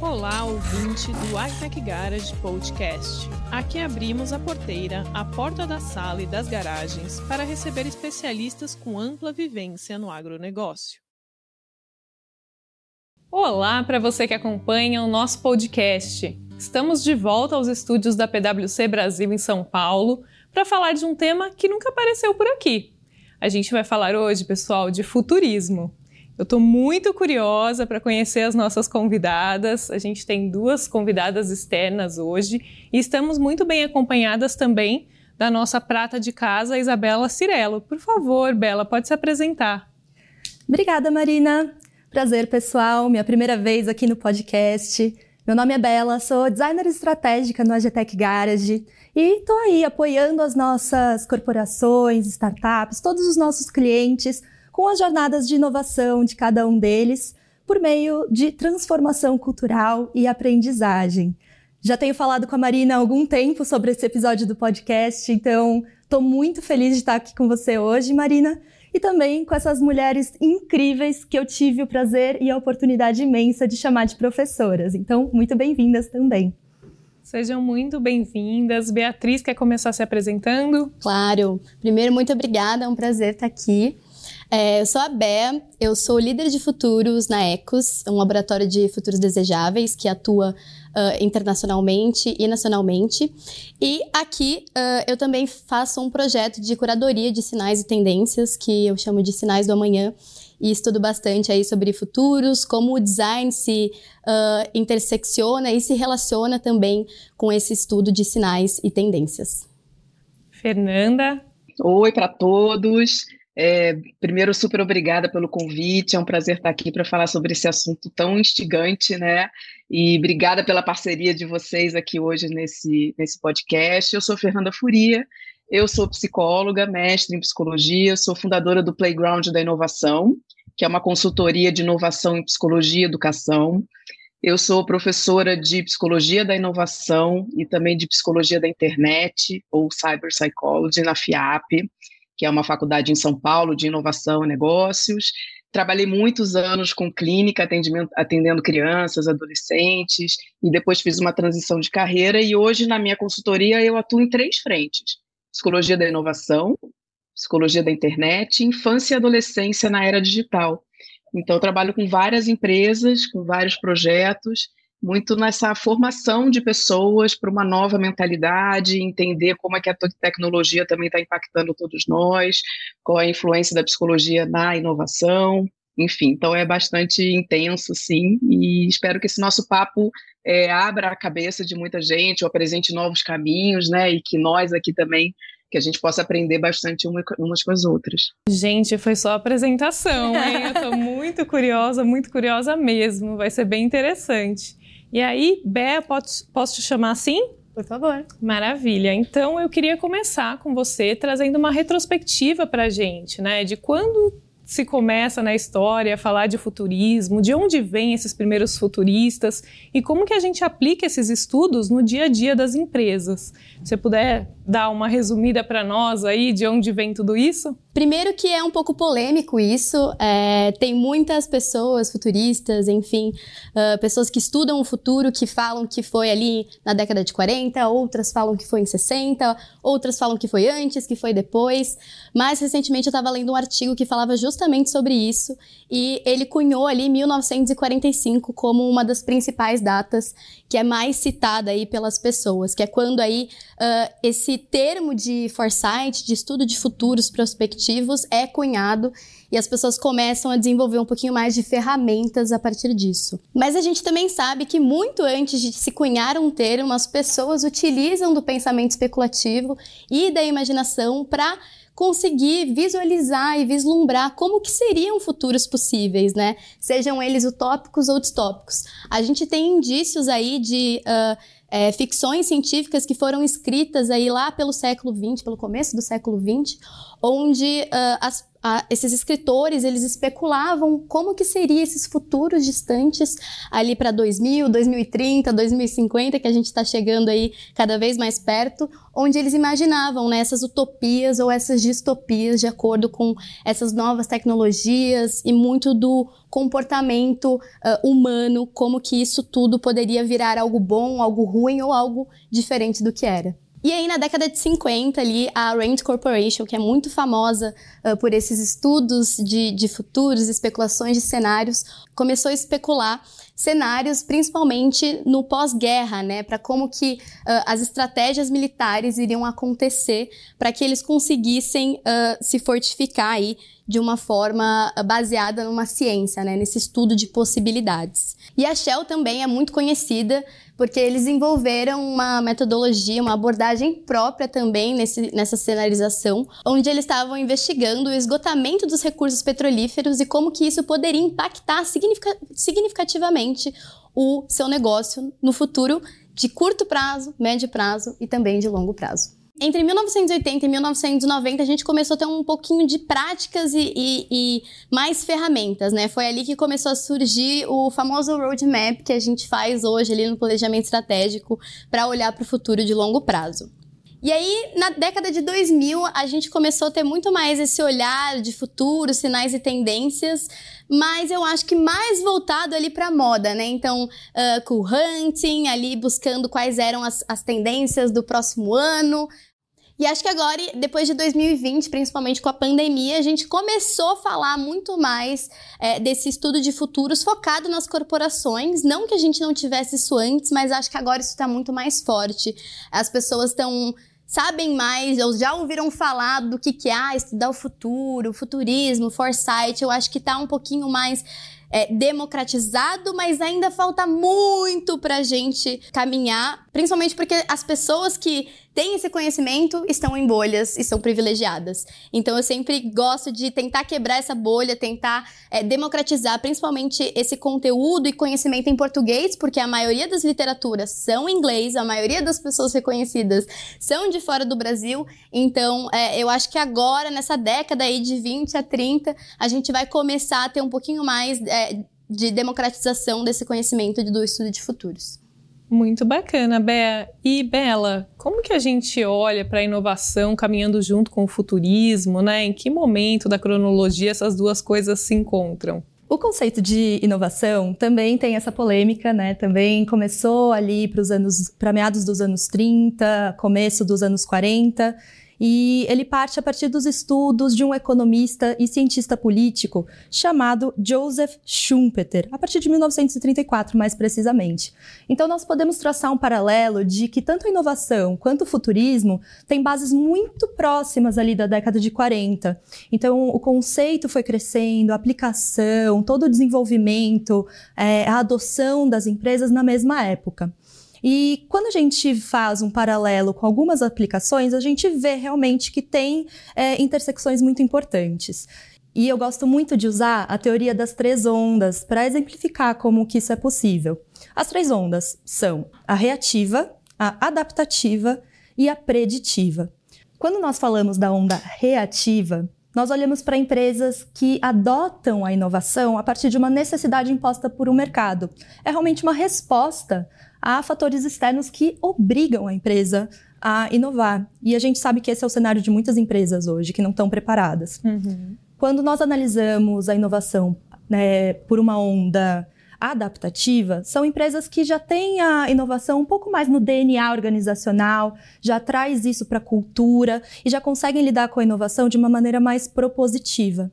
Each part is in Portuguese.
Olá, ouvinte do iTech Garage Podcast. Aqui abrimos a porteira, a porta da sala e das garagens para receber especialistas com ampla vivência no agronegócio. Olá para você que acompanha o nosso podcast. Estamos de volta aos estúdios da PwC Brasil em São Paulo para falar de um tema que nunca apareceu por aqui. A gente vai falar hoje, pessoal, de futurismo. Eu estou muito curiosa para conhecer as nossas convidadas. A gente tem duas convidadas externas hoje e estamos muito bem acompanhadas também da nossa prata de casa, Isabela Cirello. Por favor, Bela, pode se apresentar. Obrigada, Marina. Prazer, pessoal. Minha primeira vez aqui no podcast. Meu nome é Bela, sou designer estratégica no Agetec Garage e estou aí apoiando as nossas corporações, startups, todos os nossos clientes com as jornadas de inovação de cada um deles por meio de transformação cultural e aprendizagem. Já tenho falado com a Marina há algum tempo sobre esse episódio do podcast, então estou muito feliz de estar aqui com você hoje, Marina, e também com essas mulheres incríveis que eu tive o prazer e a oportunidade imensa de chamar de professoras. Então, muito bem-vindas também. Sejam muito bem-vindas. Beatriz, quer começar se apresentando? Claro. Primeiro, muito obrigada, é um prazer estar aqui. É, eu sou a Bea, eu sou líder de futuros na Ecos, um laboratório de futuros desejáveis que atua uh, internacionalmente e nacionalmente. E aqui uh, eu também faço um projeto de curadoria de sinais e tendências, que eu chamo de Sinais do Amanhã, e estudo bastante aí sobre futuros, como o design se uh, intersecciona e se relaciona também com esse estudo de sinais e tendências. Fernanda. Oi para todos. É, primeiro, super obrigada pelo convite. É um prazer estar aqui para falar sobre esse assunto tão instigante, né? E obrigada pela parceria de vocês aqui hoje nesse, nesse podcast. Eu sou Fernanda Furia, eu sou psicóloga, mestre em psicologia, sou fundadora do Playground da Inovação, que é uma consultoria de inovação em psicologia e educação. Eu sou professora de psicologia da inovação e também de psicologia da internet, ou cyber psychology, na FIAP que é uma faculdade em São Paulo de inovação e negócios. Trabalhei muitos anos com clínica, atendendo crianças, adolescentes, e depois fiz uma transição de carreira. E hoje, na minha consultoria, eu atuo em três frentes: psicologia da inovação, psicologia da internet, infância e adolescência na era digital. Então, eu trabalho com várias empresas, com vários projetos, muito nessa formação de pessoas para uma nova mentalidade, entender como é que a tecnologia também está impactando todos nós, qual é a influência da psicologia na inovação, enfim, então é bastante intenso, sim, e espero que esse nosso papo é, abra a cabeça de muita gente, ou apresente novos caminhos, né, e que nós aqui também que a gente possa aprender bastante umas com as outras. Gente, foi só a apresentação, hein? Eu estou muito curiosa, muito curiosa mesmo. Vai ser bem interessante. E aí, Bé, posso, posso te chamar assim? Por favor. Maravilha. Então, eu queria começar com você trazendo uma retrospectiva para a gente, né? De quando se começa na história a falar de futurismo, de onde vêm esses primeiros futuristas e como que a gente aplica esses estudos no dia a dia das empresas. Se você puder dar uma resumida para nós aí de onde vem tudo isso? Primeiro que é um pouco polêmico isso, é, tem muitas pessoas futuristas, enfim, uh, pessoas que estudam o futuro, que falam que foi ali na década de 40, outras falam que foi em 60, outras falam que foi antes, que foi depois. Mais recentemente eu estava lendo um artigo que falava justamente sobre isso e ele cunhou ali 1945 como uma das principais datas que é mais citada aí pelas pessoas, que é quando aí uh, esse termo de foresight, de estudo de futuros prospectivos, é cunhado e as pessoas começam a desenvolver um pouquinho mais de ferramentas a partir disso. Mas a gente também sabe que muito antes de se cunhar um termo, as pessoas utilizam do pensamento especulativo e da imaginação para conseguir visualizar e vislumbrar como que seriam futuros possíveis, né? Sejam eles utópicos ou distópicos. A gente tem indícios aí de uh, é, ficções científicas que foram escritas aí lá pelo século XX, pelo começo do século XX, onde uh, as esses escritores eles especulavam como que seriam esses futuros distantes ali para 2000, 2030, 2050 que a gente está chegando aí cada vez mais perto, onde eles imaginavam né, essas utopias ou essas distopias de acordo com essas novas tecnologias e muito do comportamento uh, humano, como que isso tudo poderia virar algo bom, algo ruim ou algo diferente do que era. E aí, na década de 50, ali, a Rand Corporation, que é muito famosa uh, por esses estudos de, de futuros, especulações de cenários, começou a especular cenários, principalmente no pós-guerra, né, para como que uh, as estratégias militares iriam acontecer para que eles conseguissem uh, se fortificar aí de uma forma baseada numa ciência, né, nesse estudo de possibilidades. E a Shell também é muito conhecida porque eles desenvolveram uma metodologia, uma abordagem própria também nesse, nessa cenarização, onde eles estavam investigando o esgotamento dos recursos petrolíferos e como que isso poderia impactar significativamente o seu negócio no futuro de curto prazo, médio prazo e também de longo prazo. Entre 1980 e 1990, a gente começou a ter um pouquinho de práticas e, e, e, mais ferramentas, né? Foi ali que começou a surgir o famoso roadmap que a gente faz hoje ali no planejamento estratégico para olhar para o futuro de longo prazo. E aí, na década de 2000, a gente começou a ter muito mais esse olhar de futuro, sinais e tendências, mas eu acho que mais voltado ali para moda, né? Então, uh, cool hunting, ali buscando quais eram as, as tendências do próximo ano. E acho que agora, depois de 2020, principalmente com a pandemia, a gente começou a falar muito mais é, desse estudo de futuros focado nas corporações. Não que a gente não tivesse isso antes, mas acho que agora isso está muito mais forte. As pessoas estão sabem mais, ou já ouviram falar do que, que é ah, estudar o futuro, futurismo, foresight, eu acho que está um pouquinho mais é, democratizado, mas ainda falta muito para a gente caminhar, principalmente porque as pessoas que têm esse conhecimento estão em bolhas e são privilegiadas. Então eu sempre gosto de tentar quebrar essa bolha, tentar é, democratizar principalmente esse conteúdo e conhecimento em português, porque a maioria das literaturas são em inglês, a maioria das pessoas reconhecidas são de fora do Brasil. Então é, eu acho que agora, nessa década aí de 20 a 30, a gente vai começar a ter um pouquinho mais é, de democratização desse conhecimento do estudo de futuros. Muito bacana, Bea. E Bela, como que a gente olha para a inovação caminhando junto com o futurismo, né? Em que momento da cronologia essas duas coisas se encontram? O conceito de inovação também tem essa polêmica, né? Também começou ali para os anos, para meados dos anos 30, começo dos anos 40, e ele parte a partir dos estudos de um economista e cientista político chamado Joseph Schumpeter, a partir de 1934, mais precisamente. Então, nós podemos traçar um paralelo de que tanto a inovação quanto o futurismo têm bases muito próximas ali da década de 40. Então, o conceito foi crescendo, a aplicação, todo o desenvolvimento, é, a adoção das empresas na mesma época. E quando a gente faz um paralelo com algumas aplicações, a gente vê realmente que tem é, intersecções muito importantes. E eu gosto muito de usar a teoria das três ondas para exemplificar como que isso é possível. As três ondas são a reativa, a adaptativa e a preditiva. Quando nós falamos da onda reativa, nós olhamos para empresas que adotam a inovação a partir de uma necessidade imposta por um mercado. É realmente uma resposta há fatores externos que obrigam a empresa a inovar. E a gente sabe que esse é o cenário de muitas empresas hoje, que não estão preparadas. Uhum. Quando nós analisamos a inovação né, por uma onda adaptativa, são empresas que já têm a inovação um pouco mais no DNA organizacional, já traz isso para a cultura e já conseguem lidar com a inovação de uma maneira mais propositiva.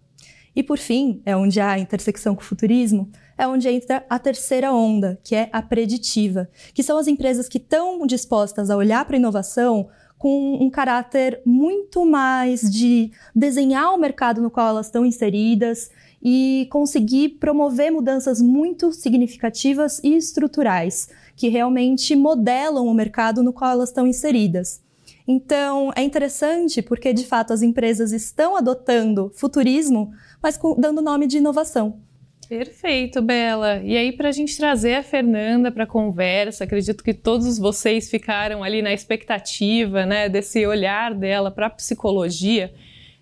E por fim, é onde há a intersecção com o futurismo, é onde entra a terceira onda, que é a preditiva, que são as empresas que estão dispostas a olhar para a inovação com um caráter muito mais de desenhar o mercado no qual elas estão inseridas e conseguir promover mudanças muito significativas e estruturais, que realmente modelam o mercado no qual elas estão inseridas. Então, é interessante porque, de fato, as empresas estão adotando futurismo, mas dando nome de inovação. Perfeito, Bela. E aí, para a gente trazer a Fernanda para a conversa, acredito que todos vocês ficaram ali na expectativa, né, desse olhar dela para a psicologia.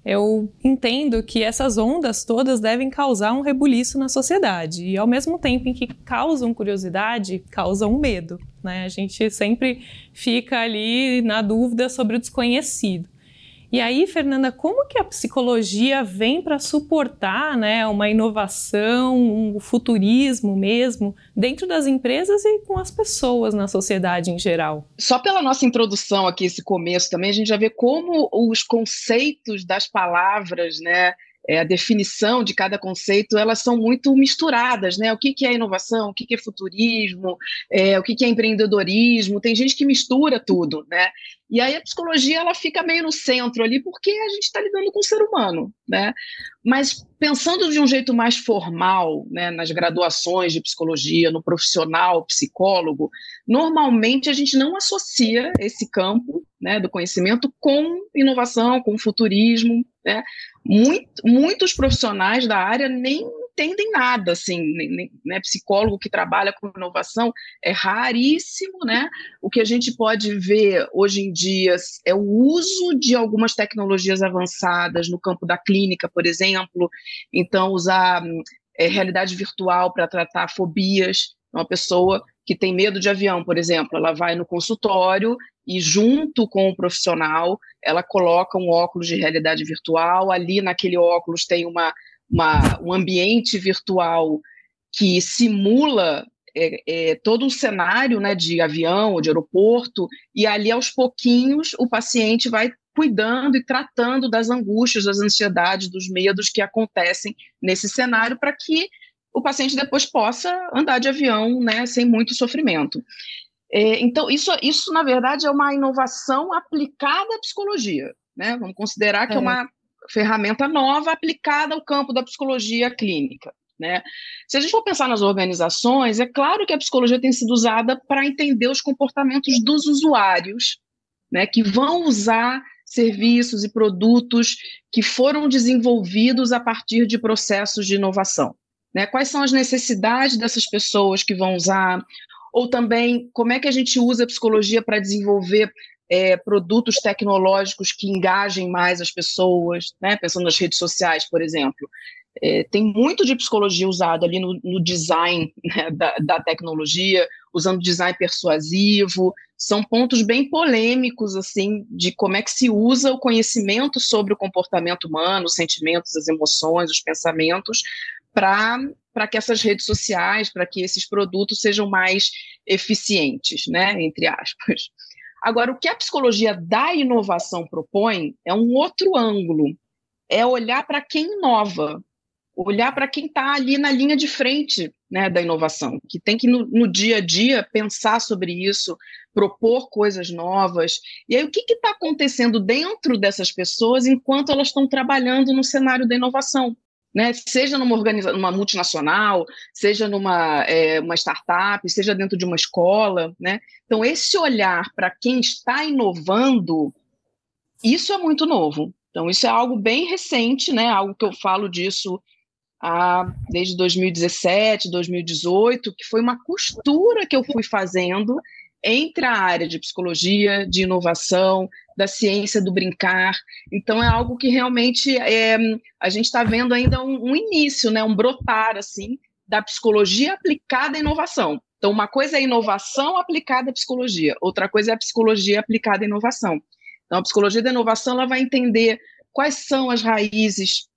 Eu entendo que essas ondas todas devem causar um rebuliço na sociedade e, ao mesmo tempo em que causam curiosidade, causam medo. Né? A gente sempre fica ali na dúvida sobre o desconhecido. E aí, Fernanda, como que a psicologia vem para suportar né, uma inovação, um futurismo mesmo, dentro das empresas e com as pessoas na sociedade em geral? Só pela nossa introdução aqui, esse começo também, a gente já vê como os conceitos das palavras, né, é, a definição de cada conceito, elas são muito misturadas, né? O que, que é inovação, o que, que é futurismo, é, o que, que é empreendedorismo, tem gente que mistura tudo, né? E aí a psicologia ela fica meio no centro ali, porque a gente está lidando com o ser humano, né? Mas pensando de um jeito mais formal, né, nas graduações de psicologia, no profissional psicólogo, normalmente a gente não associa esse campo né, do conhecimento com inovação, com futurismo, né? Muito, muitos profissionais da área nem entendem nada, assim, nem, né, psicólogo que trabalha com inovação é raríssimo, né? O que a gente pode ver hoje em dia é o uso de algumas tecnologias avançadas no campo da clínica, por exemplo, então usar é, realidade virtual para tratar fobias, uma pessoa que tem medo de avião, por exemplo, ela vai no consultório e junto com o profissional, ela coloca um óculos de realidade virtual, ali naquele óculos tem uma, uma um ambiente virtual que simula é, é, todo um cenário né, de avião ou de aeroporto, e ali aos pouquinhos o paciente vai cuidando e tratando das angústias, das ansiedades, dos medos que acontecem nesse cenário para que o paciente depois possa andar de avião né, sem muito sofrimento. É, então, isso, isso, na verdade, é uma inovação aplicada à psicologia. Né? Vamos considerar que é, é uma ferramenta nova aplicada ao campo da psicologia clínica. Né? Se a gente for pensar nas organizações, é claro que a psicologia tem sido usada para entender os comportamentos dos usuários, né, que vão usar serviços e produtos que foram desenvolvidos a partir de processos de inovação. Né? Quais são as necessidades dessas pessoas que vão usar? ou também como é que a gente usa a psicologia para desenvolver é, produtos tecnológicos que engajem mais as pessoas, né? pensando nas redes sociais, por exemplo. É, tem muito de psicologia usado ali no, no design né, da, da, tecnologia, usando design persuasivo. São pontos bem polêmicos, assim, de como é que se usa o conhecimento sobre o comportamento humano, os sentimentos, as emoções, os pensamentos, para que essas redes sociais, para que esses produtos sejam mais eficientes, né, entre aspas. Agora, o que a psicologia da inovação propõe é um outro ângulo, é olhar para quem inova, olhar para quem está ali na linha de frente né, da inovação, que tem que no, no, dia a dia pensar sobre isso, propor coisas novas. E aí, o que está acontecendo dentro dessas pessoas enquanto elas estão trabalhando no cenário da inovação? Né? seja numa, organiza numa multinacional, seja numa é, uma startup, seja dentro de uma escola. Né? Então, esse olhar para quem está inovando, isso é muito novo. Então, isso é algo bem recente, né? algo que eu falo disso há, desde 2017, 2018, que foi uma costura que eu fui fazendo entre a área de psicologia, de inovação, da ciência do brincar. Então é algo que realmente é, a gente está vendo ainda um, um, início, né, um brotar assim da psicologia aplicada à inovação. Então uma coisa é inovação aplicada à psicologia, outra coisa é a psicologia aplicada à inovação. Então a psicologia da inovação ela vai entender quais são as raízes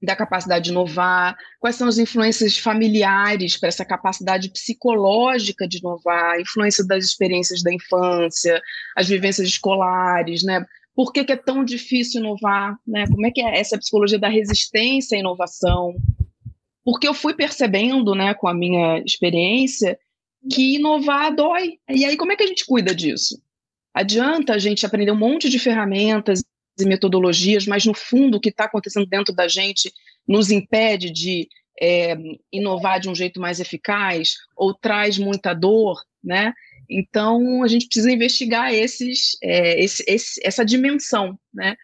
da capacidade de inovar, quais são as influências familiares para essa capacidade psicológica de inovar, influência das experiências da infância, as vivências escolares, né? Por que, que é tão difícil inovar, né? Como é que é essa psicologia da resistência à inovação? Porque eu fui percebendo, né, com a minha experiência, que inovar dói. E aí, como é que a gente cuida disso? Adianta a gente aprender um monte de ferramentas e metodologias, mas no fundo o que está acontecendo dentro da gente nos impede de é, inovar de um jeito mais eficaz ou traz muita dor, né? Então a gente precisa investigar esses, é, esse, esse, essa dimensão, né?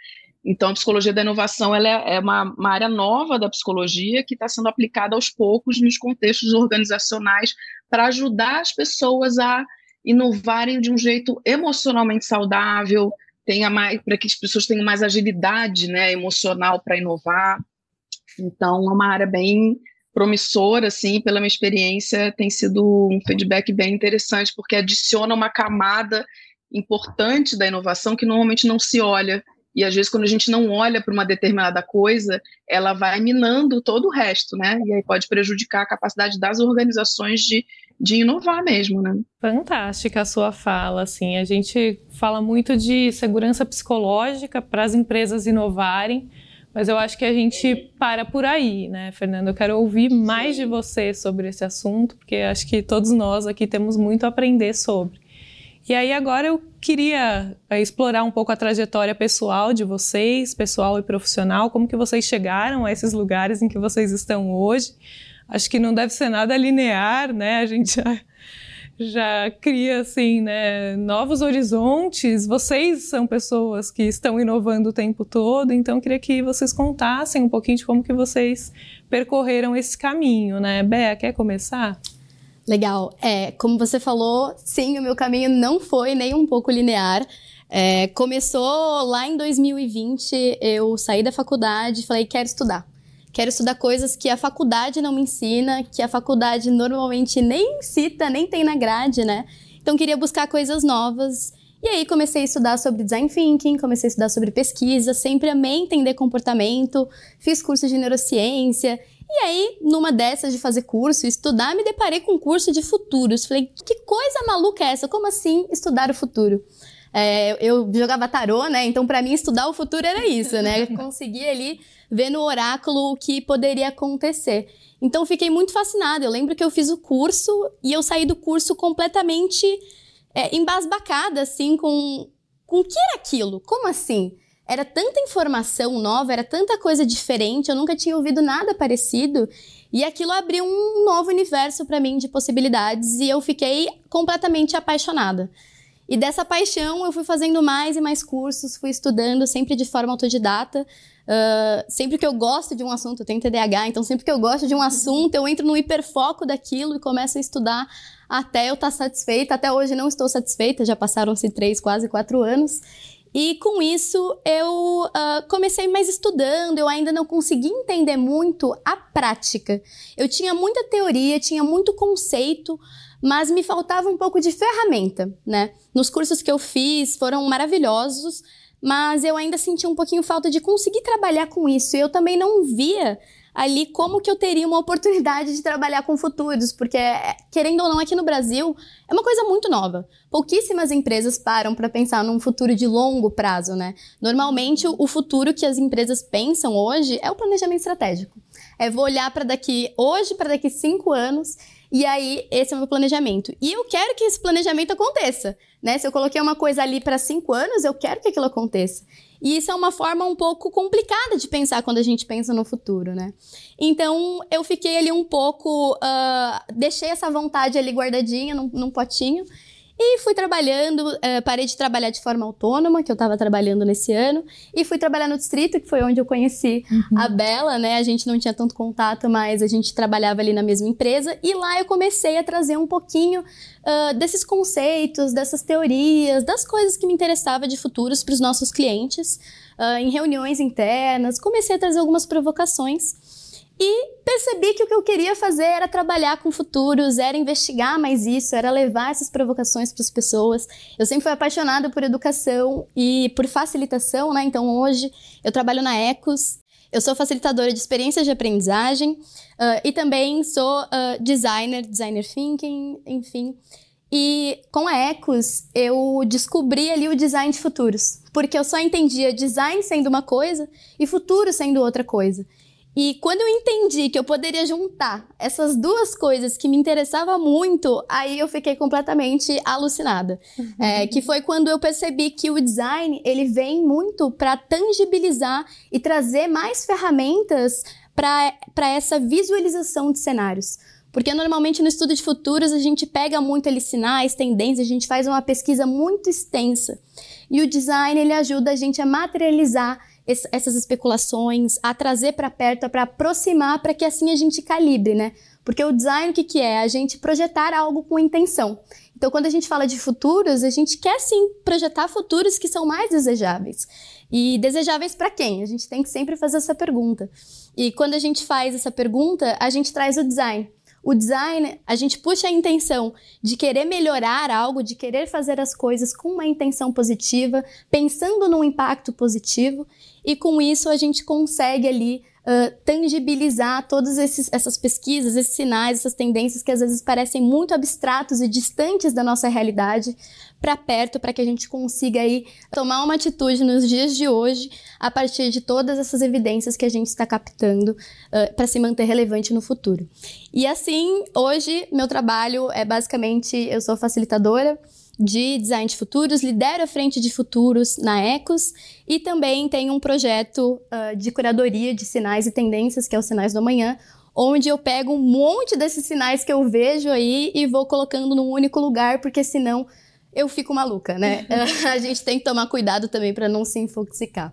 Então, a psicologia da inovação ela é, é uma, uma área nova da psicologia que está sendo aplicada aos poucos nos contextos organizacionais para ajudar as pessoas a inovarem de um jeito emocionalmente saudável, tenha mais para que as pessoas tenham mais agilidade, né, emocional para inovar. Então, é uma área bem promissora, assim, pela minha experiência, tem sido um feedback bem interessante, porque adiciona uma camada importante da inovação que normalmente não se olha. E às vezes, quando a gente não olha para uma determinada coisa, ela vai minando todo o resto, né? E aí pode prejudicar a capacidade das organizações de, de inovar mesmo, né? Fantástica a sua fala, assim. A gente fala muito de segurança psicológica para as empresas inovarem, mas eu acho que a gente para por aí, né, Fernando? Eu quero ouvir mais de você sobre esse assunto, porque acho que todos nós aqui temos muito a aprender sobre. E aí agora eu queria é, explorar um pouco a trajetória pessoal de vocês, pessoal e profissional, como que vocês chegaram a esses lugares em que vocês estão hoje. Acho que não deve ser nada linear, né? A gente já já cria assim, né, novos horizontes. Vocês são pessoas que estão inovando o tempo todo, então queria que vocês contassem um pouquinho de como que vocês percorreram esse caminho, né? Bea, quer começar? Legal. É, como você falou, sim, o meu caminho não foi nem um pouco linear. É, começou lá em 2020, eu saí da faculdade e falei, quero estudar. Quero estudar coisas que a faculdade não me ensina, que a faculdade normalmente nem cita, nem tem na grade, né? Então queria buscar coisas novas. E aí comecei a estudar sobre design thinking, comecei a estudar sobre pesquisa, sempre amei entender comportamento, fiz curso de neurociência. E aí, numa dessas de fazer curso, estudar, me deparei com um curso de futuros. Falei, que coisa maluca é essa? Como assim estudar o futuro? É, eu jogava tarô, né? Então, para mim, estudar o futuro era isso, né? Conseguir ali ver no oráculo o que poderia acontecer. Então, fiquei muito fascinada. Eu lembro que eu fiz o curso e eu saí do curso completamente é, embasbacada, assim, com, com o que era aquilo? Como assim? Era tanta informação nova, era tanta coisa diferente, eu nunca tinha ouvido nada parecido. E aquilo abriu um novo universo para mim de possibilidades e eu fiquei completamente apaixonada. E dessa paixão eu fui fazendo mais e mais cursos, fui estudando sempre de forma autodidata. Uh, sempre que eu gosto de um assunto, eu tenho TDAH, então sempre que eu gosto de um assunto, eu entro no hiperfoco daquilo e começo a estudar até eu estar tá satisfeita. Até hoje não estou satisfeita, já passaram-se três, quase quatro anos. E com isso eu uh, comecei mais estudando, eu ainda não consegui entender muito a prática. Eu tinha muita teoria, tinha muito conceito, mas me faltava um pouco de ferramenta, né? Nos cursos que eu fiz foram maravilhosos, mas eu ainda sentia um pouquinho falta de conseguir trabalhar com isso. Eu também não via ali como que eu teria uma oportunidade de trabalhar com futuros, porque querendo ou não aqui no Brasil é uma coisa muito nova. Pouquíssimas empresas param para pensar num futuro de longo prazo, né? Normalmente o futuro que as empresas pensam hoje é o planejamento estratégico. É vou olhar para daqui hoje para daqui cinco anos e aí, esse é o meu planejamento. E eu quero que esse planejamento aconteça, né? Se eu coloquei uma coisa ali para cinco anos, eu quero que aquilo aconteça. E isso é uma forma um pouco complicada de pensar quando a gente pensa no futuro, né? Então, eu fiquei ali um pouco. Uh, deixei essa vontade ali guardadinha num, num potinho e fui trabalhando, uh, parei de trabalhar de forma autônoma, que eu estava trabalhando nesse ano, e fui trabalhar no distrito, que foi onde eu conheci uhum. a Bela, né? A gente não tinha tanto contato, mas a gente trabalhava ali na mesma empresa, e lá eu comecei a trazer um pouquinho uh, desses conceitos, dessas teorias, das coisas que me interessavam de futuros para os nossos clientes, uh, em reuniões internas, comecei a trazer algumas provocações. E percebi que o que eu queria fazer era trabalhar com futuros, era investigar mais isso, era levar essas provocações para as pessoas. Eu sempre fui apaixonada por educação e por facilitação, né? Então hoje eu trabalho na Ecos, eu sou facilitadora de experiências de aprendizagem uh, e também sou uh, designer, designer thinking, enfim. E com a Ecos eu descobri ali o design de futuros, porque eu só entendia design sendo uma coisa e futuro sendo outra coisa. E quando eu entendi que eu poderia juntar essas duas coisas que me interessavam muito, aí eu fiquei completamente alucinada. É, que foi quando eu percebi que o design ele vem muito para tangibilizar e trazer mais ferramentas para essa visualização de cenários. Porque normalmente no estudo de futuros a gente pega muito ali sinais, tendências, a gente faz uma pesquisa muito extensa. E o design ele ajuda a gente a materializar essas especulações, a trazer para perto, para aproximar, para que assim a gente calibre, né? Porque o design, o que, que é? A gente projetar algo com intenção. Então, quando a gente fala de futuros, a gente quer sim projetar futuros que são mais desejáveis. E desejáveis para quem? A gente tem que sempre fazer essa pergunta. E quando a gente faz essa pergunta, a gente traz o design. O design, a gente puxa a intenção de querer melhorar algo, de querer fazer as coisas com uma intenção positiva, pensando num impacto positivo, e com isso a gente consegue ali uh, tangibilizar todas esses, essas pesquisas, esses sinais, essas tendências que às vezes parecem muito abstratos e distantes da nossa realidade para perto, para que a gente consiga aí tomar uma atitude nos dias de hoje a partir de todas essas evidências que a gente está captando uh, para se manter relevante no futuro. E assim, hoje meu trabalho é basicamente eu sou facilitadora de design de futuros, lidero a frente de futuros na Ecos e também tenho um projeto uh, de curadoria de sinais e tendências, que é o Sinais do Amanhã, onde eu pego um monte desses sinais que eu vejo aí e vou colocando num único lugar, porque senão eu fico maluca, né? a gente tem que tomar cuidado também para não se infoxicar.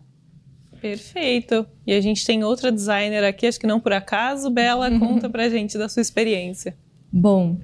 Perfeito. E a gente tem outra designer aqui, acho que não por acaso. Bela, conta pra gente da sua experiência. Bom,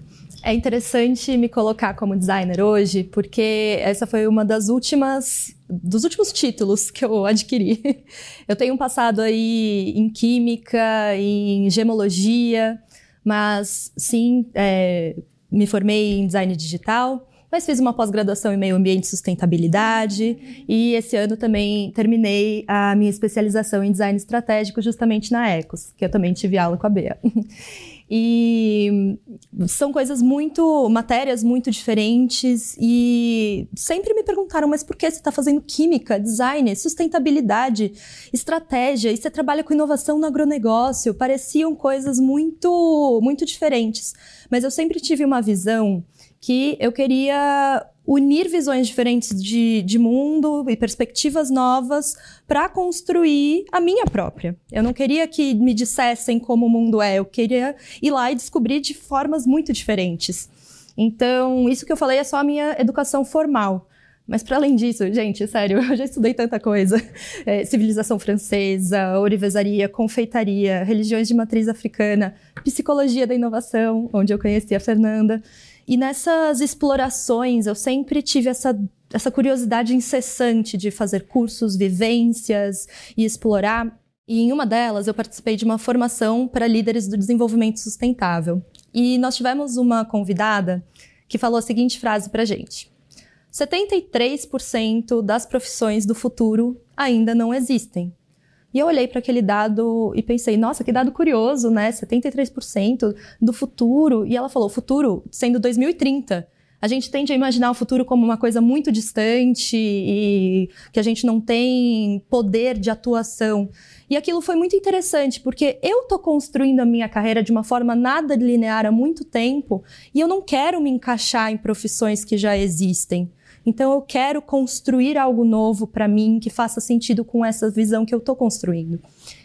é interessante me colocar como designer hoje, porque essa foi uma das últimas dos últimos títulos que eu adquiri. Eu tenho um passado aí em química, em gemologia, mas sim, é, me formei em design digital, mas fiz uma pós-graduação em meio ambiente e sustentabilidade e esse ano também terminei a minha especialização em design estratégico justamente na Ecos, que eu também tive aula com a Bea. E são coisas muito, matérias muito diferentes e sempre me perguntaram, mas por que você está fazendo química, design, sustentabilidade, estratégia e você trabalha com inovação no agronegócio? Pareciam coisas muito, muito diferentes. Mas eu sempre tive uma visão que eu queria unir visões diferentes de, de mundo e perspectivas novas para construir a minha própria. Eu não queria que me dissessem como o mundo é, eu queria ir lá e descobrir de formas muito diferentes. Então, isso que eu falei é só a minha educação formal. Mas para além disso, gente, sério, eu já estudei tanta coisa. É, civilização francesa, ourivesaria, confeitaria, religiões de matriz africana, psicologia da inovação, onde eu conheci a Fernanda. E nessas explorações, eu sempre tive essa, essa curiosidade incessante de fazer cursos, vivências e explorar. E em uma delas, eu participei de uma formação para líderes do desenvolvimento sustentável. E nós tivemos uma convidada que falou a seguinte frase para gente: 73% das profissões do futuro ainda não existem. E eu olhei para aquele dado e pensei, nossa, que dado curioso, né? 73% do futuro. E ela falou, futuro sendo 2030. A gente tende a imaginar o futuro como uma coisa muito distante e que a gente não tem poder de atuação. E aquilo foi muito interessante, porque eu tô construindo a minha carreira de uma forma nada linear há muito tempo e eu não quero me encaixar em profissões que já existem. Então eu quero construir algo novo para mim que faça sentido com essa visão que eu estou construindo.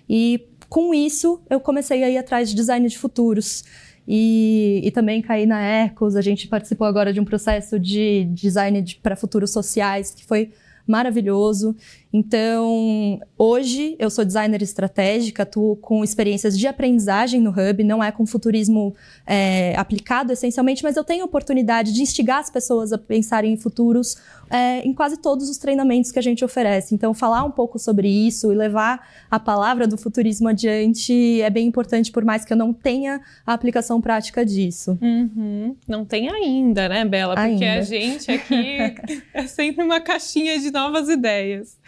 E com isso eu comecei a ir atrás de design de futuros. E, e também caí na Ecos, a gente participou agora de um processo de design de, para futuros sociais que foi maravilhoso. Então, hoje eu sou designer estratégica, atuo com experiências de aprendizagem no Hub, não é com futurismo é, aplicado essencialmente, mas eu tenho a oportunidade de instigar as pessoas a pensarem em futuros é, em quase todos os treinamentos que a gente oferece. Então, falar um pouco sobre isso e levar a palavra do futurismo adiante é bem importante, por mais que eu não tenha a aplicação prática disso. Uhum. Não tem ainda, né, Bela? Porque ainda. a gente aqui é sempre uma caixinha de novas ideias.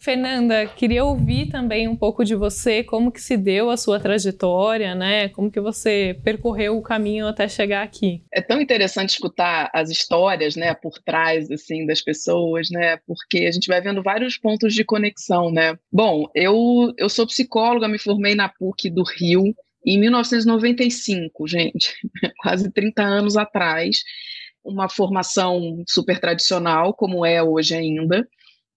Fernanda, queria ouvir também um pouco de você, como que se deu a sua trajetória, né? Como que você percorreu o caminho até chegar aqui? É tão interessante escutar as histórias, né, por trás assim das pessoas, né? Porque a gente vai vendo vários pontos de conexão, né? Bom, eu eu sou psicóloga, me formei na PUC do Rio em 1995, gente, quase 30 anos atrás. Uma formação super tradicional, como é hoje ainda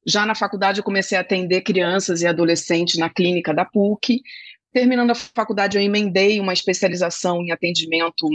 já na faculdade, eu comecei a atender crianças e adolescentes na clínica da PUC. Terminando a faculdade, eu emendei uma especialização em atendimento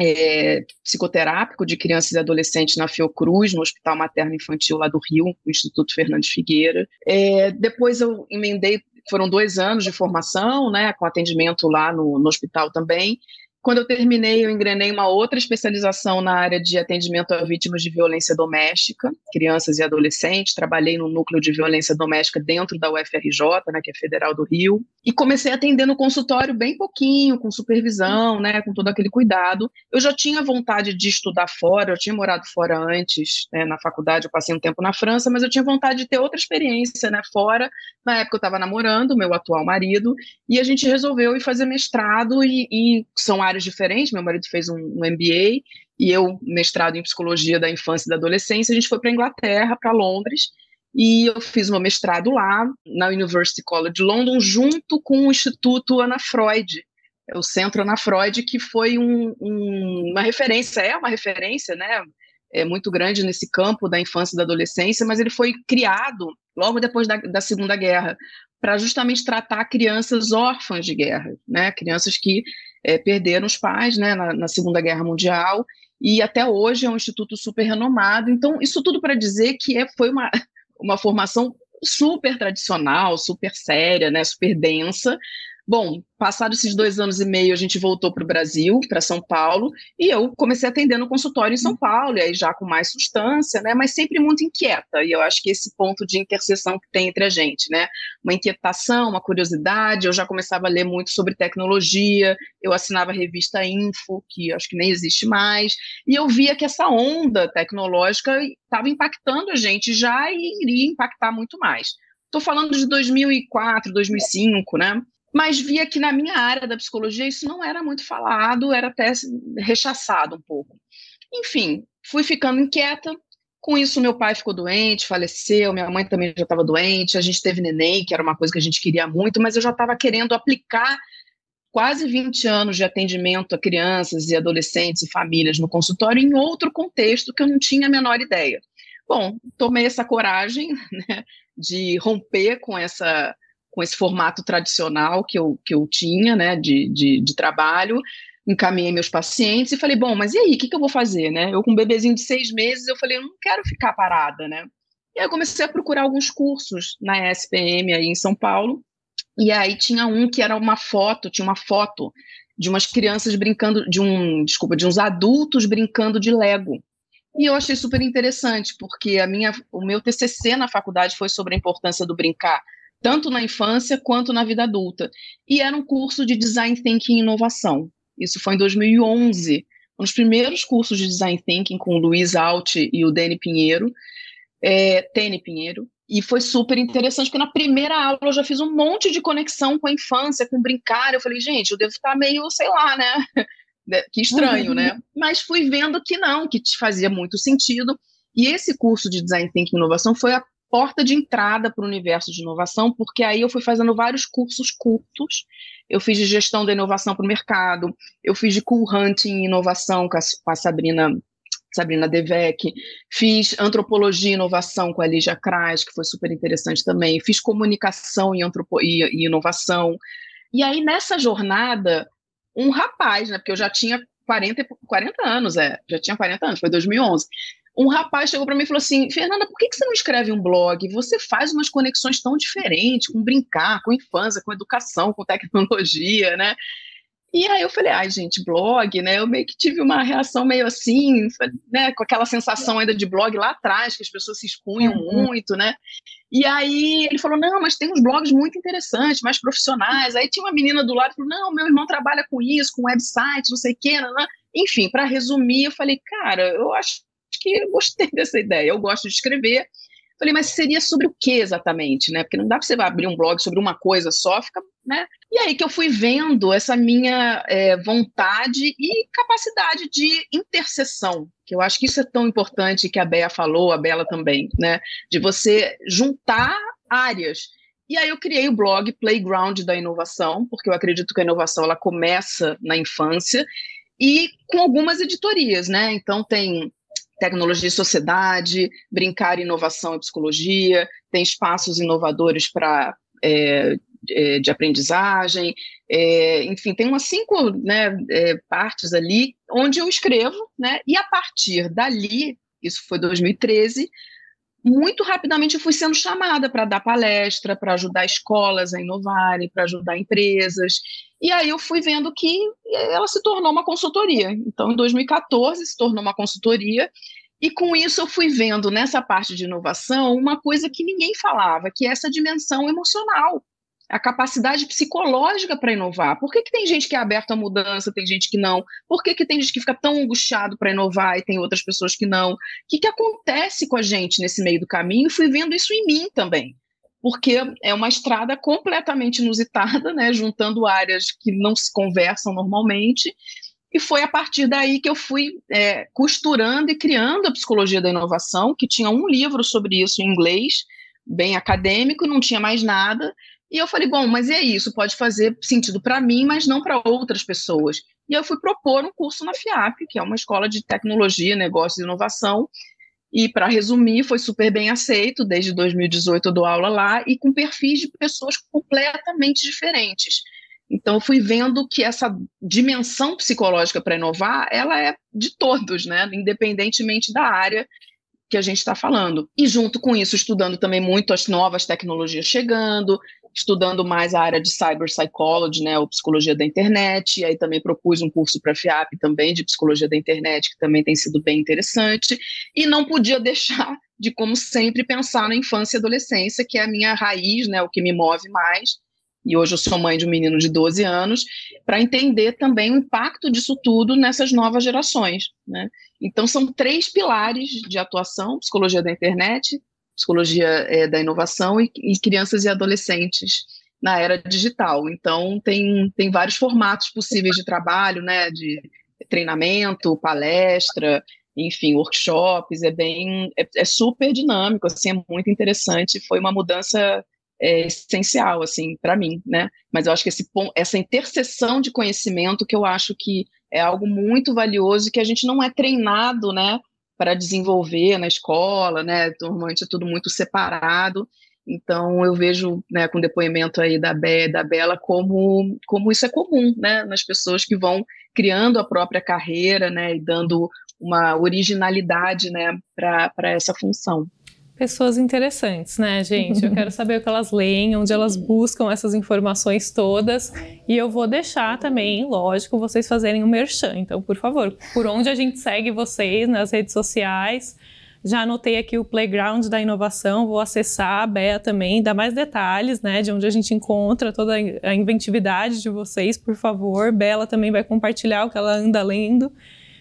é, psicoterápico de crianças e adolescentes na Fiocruz, no Hospital Materno Infantil lá do Rio, no Instituto Fernandes Figueira. É, depois eu emendei, foram dois anos de formação, né, com atendimento lá no, no hospital também, quando eu terminei, eu engrenei uma outra especialização na área de atendimento a vítimas de violência doméstica, crianças e adolescentes. Trabalhei no núcleo de violência doméstica dentro da UFRJ, né, que é Federal do Rio, e comecei a atender no consultório bem pouquinho, com supervisão, né, com todo aquele cuidado. Eu já tinha vontade de estudar fora, eu tinha morado fora antes, né, na faculdade, eu passei um tempo na França, mas eu tinha vontade de ter outra experiência, né, fora. Na época eu estava namorando meu atual marido, e a gente resolveu ir fazer mestrado, e, e são áreas áreas diferentes. Meu marido fez um, um MBA e eu, mestrado em psicologia da infância e da adolescência, a gente foi para Inglaterra, para Londres, e eu fiz meu mestrado lá, na University College London, junto com o Instituto Ana Freud, o Centro Ana Freud, que foi um, um, uma referência, é uma referência, né? É muito grande nesse campo da infância e da adolescência, mas ele foi criado logo depois da, da Segunda Guerra para justamente tratar crianças órfãs de guerra, né? Crianças que é, perderam os pais né, na, na, Segunda Guerra Mundial, e até hoje é um instituto super renomado. Então, isso tudo para dizer que é, foi uma, uma formação super tradicional, super séria, né, super densa, Bom, passados esses dois anos e meio, a gente voltou para o Brasil, para São Paulo, e eu comecei a atender no consultório em São Paulo, e aí já com mais substância, né? Mas sempre muito inquieta. E eu acho que esse ponto de interseção que tem entre a gente, né? Uma inquietação, uma curiosidade. Eu já começava a ler muito sobre tecnologia, eu assinava a revista Info, que acho que nem existe mais, e eu via que essa onda tecnológica estava impactando a gente já e iria impactar muito mais. Estou falando de 2004, 2005, né? Mas via que na minha área da psicologia isso não era muito falado, era até rechaçado um pouco. Enfim, fui ficando inquieta. Com isso, meu pai ficou doente, faleceu, minha mãe também já estava doente, a gente teve neném, que era uma coisa que a gente queria muito, mas eu já estava querendo aplicar quase 20 anos de atendimento a crianças e adolescentes e famílias no consultório em outro contexto que eu não tinha a menor ideia. Bom, tomei essa coragem né, de romper com essa com esse formato tradicional que eu, que eu tinha, né, de, de, de trabalho, encaminhei meus pacientes e falei, bom, mas e aí, o que, que eu vou fazer, né? Eu com um bebezinho de seis meses, eu falei, eu não quero ficar parada, né? E aí eu comecei a procurar alguns cursos na SPM aí em São Paulo, e aí tinha um que era uma foto, tinha uma foto de umas crianças brincando, de um, desculpa, de uns adultos brincando de Lego. E eu achei super interessante, porque a minha, o meu TCC na faculdade foi sobre a importância do brincar tanto na infância quanto na vida adulta. E era um curso de Design Thinking e Inovação. Isso foi em 2011, um dos primeiros cursos de Design Thinking com o Luiz Alt e o Dani Pinheiro, é, Tene Pinheiro, e foi super interessante, porque na primeira aula eu já fiz um monte de conexão com a infância, com brincar. Eu falei, gente, eu devo estar meio, sei lá, né? que estranho, né? uhum. né? Mas fui vendo que não, que fazia muito sentido. E esse curso de Design Thinking e Inovação foi a porta de entrada para o universo de inovação, porque aí eu fui fazendo vários cursos curtos. Eu fiz de gestão da inovação para o mercado, eu fiz de cool hunting e inovação com a, com a Sabrina Sabrina Devec, fiz antropologia e inovação com a Lígia Kras, que foi super interessante também, fiz comunicação e, antropo e, e inovação. E aí, nessa jornada, um rapaz, né, porque eu já tinha 40, 40 anos, é, já tinha 40 anos, foi 2011 um rapaz chegou para mim e falou assim: Fernanda, por que, que você não escreve um blog? Você faz umas conexões tão diferentes com brincar, com infância, com educação, com tecnologia, né? E aí eu falei, ai, gente, blog, né? Eu meio que tive uma reação meio assim, né? Com aquela sensação ainda de blog lá atrás, que as pessoas se expunham uhum. muito, né? E aí ele falou, não, mas tem uns blogs muito interessantes, mais profissionais. Aí tinha uma menina do lado que falou, não, meu irmão trabalha com isso, com website, não sei o quê, né? Enfim, para resumir, eu falei, cara, eu acho que eu gostei dessa ideia, eu gosto de escrever. Falei, mas seria sobre o que exatamente, né? Porque não dá para você abrir um blog sobre uma coisa só, fica, né? E aí que eu fui vendo essa minha é, vontade e capacidade de interseção, que eu acho que isso é tão importante que a Bea falou, a Bela também, né? De você juntar áreas. E aí eu criei o blog Playground da Inovação, porque eu acredito que a inovação ela começa na infância e com algumas editorias, né? Então tem tecnologia e sociedade, brincar inovação e psicologia, tem espaços inovadores para é, é, de aprendizagem, é, enfim, tem umas cinco né, é, partes ali onde eu escrevo, né, e a partir dali, isso foi 2013, muito rapidamente eu fui sendo chamada para dar palestra, para ajudar escolas a inovarem, para ajudar empresas. E aí eu fui vendo que ela se tornou uma consultoria. Então, em 2014, se tornou uma consultoria. E com isso eu fui vendo nessa parte de inovação uma coisa que ninguém falava, que é essa dimensão emocional a capacidade psicológica para inovar. Por que, que tem gente que é aberta à mudança, tem gente que não? Por que, que tem gente que fica tão angustiado para inovar e tem outras pessoas que não? O que, que acontece com a gente nesse meio do caminho? Fui vendo isso em mim também. Porque é uma estrada completamente inusitada, né, juntando áreas que não se conversam normalmente. E foi a partir daí que eu fui é, costurando e criando a psicologia da inovação, que tinha um livro sobre isso em inglês, bem acadêmico, não tinha mais nada. E eu falei, bom, mas é isso, pode fazer sentido para mim, mas não para outras pessoas. E eu fui propor um curso na FIAP, que é uma escola de tecnologia, negócios e inovação. E, para resumir, foi super bem aceito. Desde 2018 eu dou aula lá e com perfis de pessoas completamente diferentes. Então, eu fui vendo que essa dimensão psicológica para inovar, ela é de todos, né? independentemente da área que a gente está falando. E junto com isso, estudando também muito as novas tecnologias chegando, estudando mais a área de cyber psychology, né, ou psicologia da internet, e aí também propus um curso para a FIAP também de psicologia da internet, que também tem sido bem interessante, e não podia deixar de, como sempre, pensar na infância e adolescência, que é a minha raiz, né, o que me move mais, e hoje eu sou mãe de um menino de 12 anos, para entender também o impacto disso tudo nessas novas gerações. Né? Então, são três pilares de atuação: psicologia da internet, psicologia é, da inovação e, e, crianças e adolescentes na era digital. Então, tem, tem vários formatos possíveis de trabalho, né, de treinamento, palestra, enfim, workshops, é bem, é, é super dinâmico, assim, é muito interessante, foi uma mudança é, essencial, assim, para mim, né, mas eu acho que esse, essa interseção de conhecimento que eu acho que é algo muito valioso que a gente não é treinado, né, para desenvolver na escola, né? Normalmente é tudo muito separado. Então eu vejo, né, com depoimento aí da Be, da Bela como como isso é comum, né, nas pessoas que vão criando a própria carreira, né, e dando uma originalidade, né, para essa função pessoas interessantes, né, gente? Eu quero saber o que elas leem, onde elas buscam essas informações todas. E eu vou deixar também, lógico, vocês fazerem um merchan. Então, por favor, por onde a gente segue vocês nas redes sociais. Já anotei aqui o Playground da Inovação, vou acessar a Bea também, dar mais detalhes, né, de onde a gente encontra toda a inventividade de vocês, por favor. Bela também vai compartilhar o que ela anda lendo.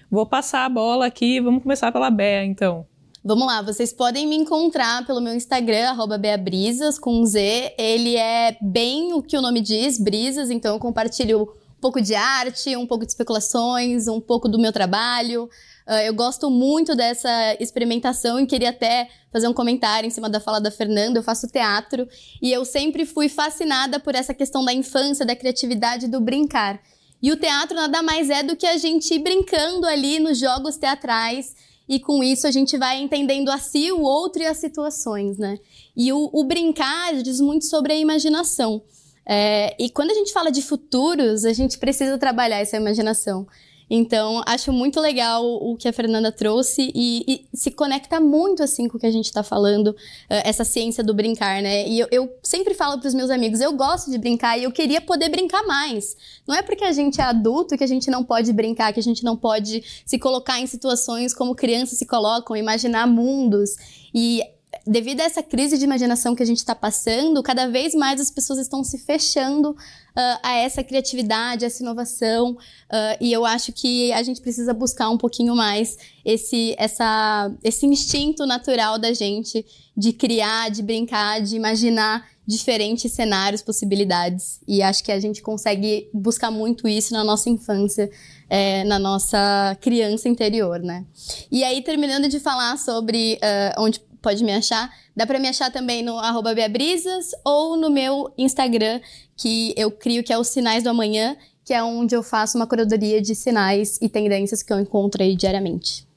Vou passar a bola aqui, vamos começar pela Bea, então. Vamos lá, vocês podem me encontrar pelo meu Instagram, beabrisas, com um Z. Ele é bem o que o nome diz, brisas, então eu compartilho um pouco de arte, um pouco de especulações, um pouco do meu trabalho. Uh, eu gosto muito dessa experimentação e queria até fazer um comentário em cima da fala da Fernanda. Eu faço teatro e eu sempre fui fascinada por essa questão da infância, da criatividade, do brincar. E o teatro nada mais é do que a gente ir brincando ali nos jogos teatrais e com isso a gente vai entendendo a si, o outro e as situações, né? E o, o brincar diz muito sobre a imaginação. É, e quando a gente fala de futuros, a gente precisa trabalhar essa imaginação. Então, acho muito legal o que a Fernanda trouxe e, e se conecta muito, assim, com o que a gente está falando, uh, essa ciência do brincar, né? E eu, eu sempre falo para os meus amigos, eu gosto de brincar e eu queria poder brincar mais. Não é porque a gente é adulto que a gente não pode brincar, que a gente não pode se colocar em situações como crianças se colocam, imaginar mundos. E devido a essa crise de imaginação que a gente está passando, cada vez mais as pessoas estão se fechando uh, a essa criatividade, essa inovação, uh, e eu acho que a gente precisa buscar um pouquinho mais esse, essa, esse instinto natural da gente de criar, de brincar, de imaginar diferentes cenários, possibilidades. E acho que a gente consegue buscar muito isso na nossa infância, é, na nossa criança interior, né? E aí, terminando de falar sobre uh, onde pode me achar. Dá para me achar também no arroba Beabrisas ou no meu Instagram, que eu crio que é os Sinais do Amanhã, que é onde eu faço uma curadoria de sinais e tendências que eu encontro aí diariamente.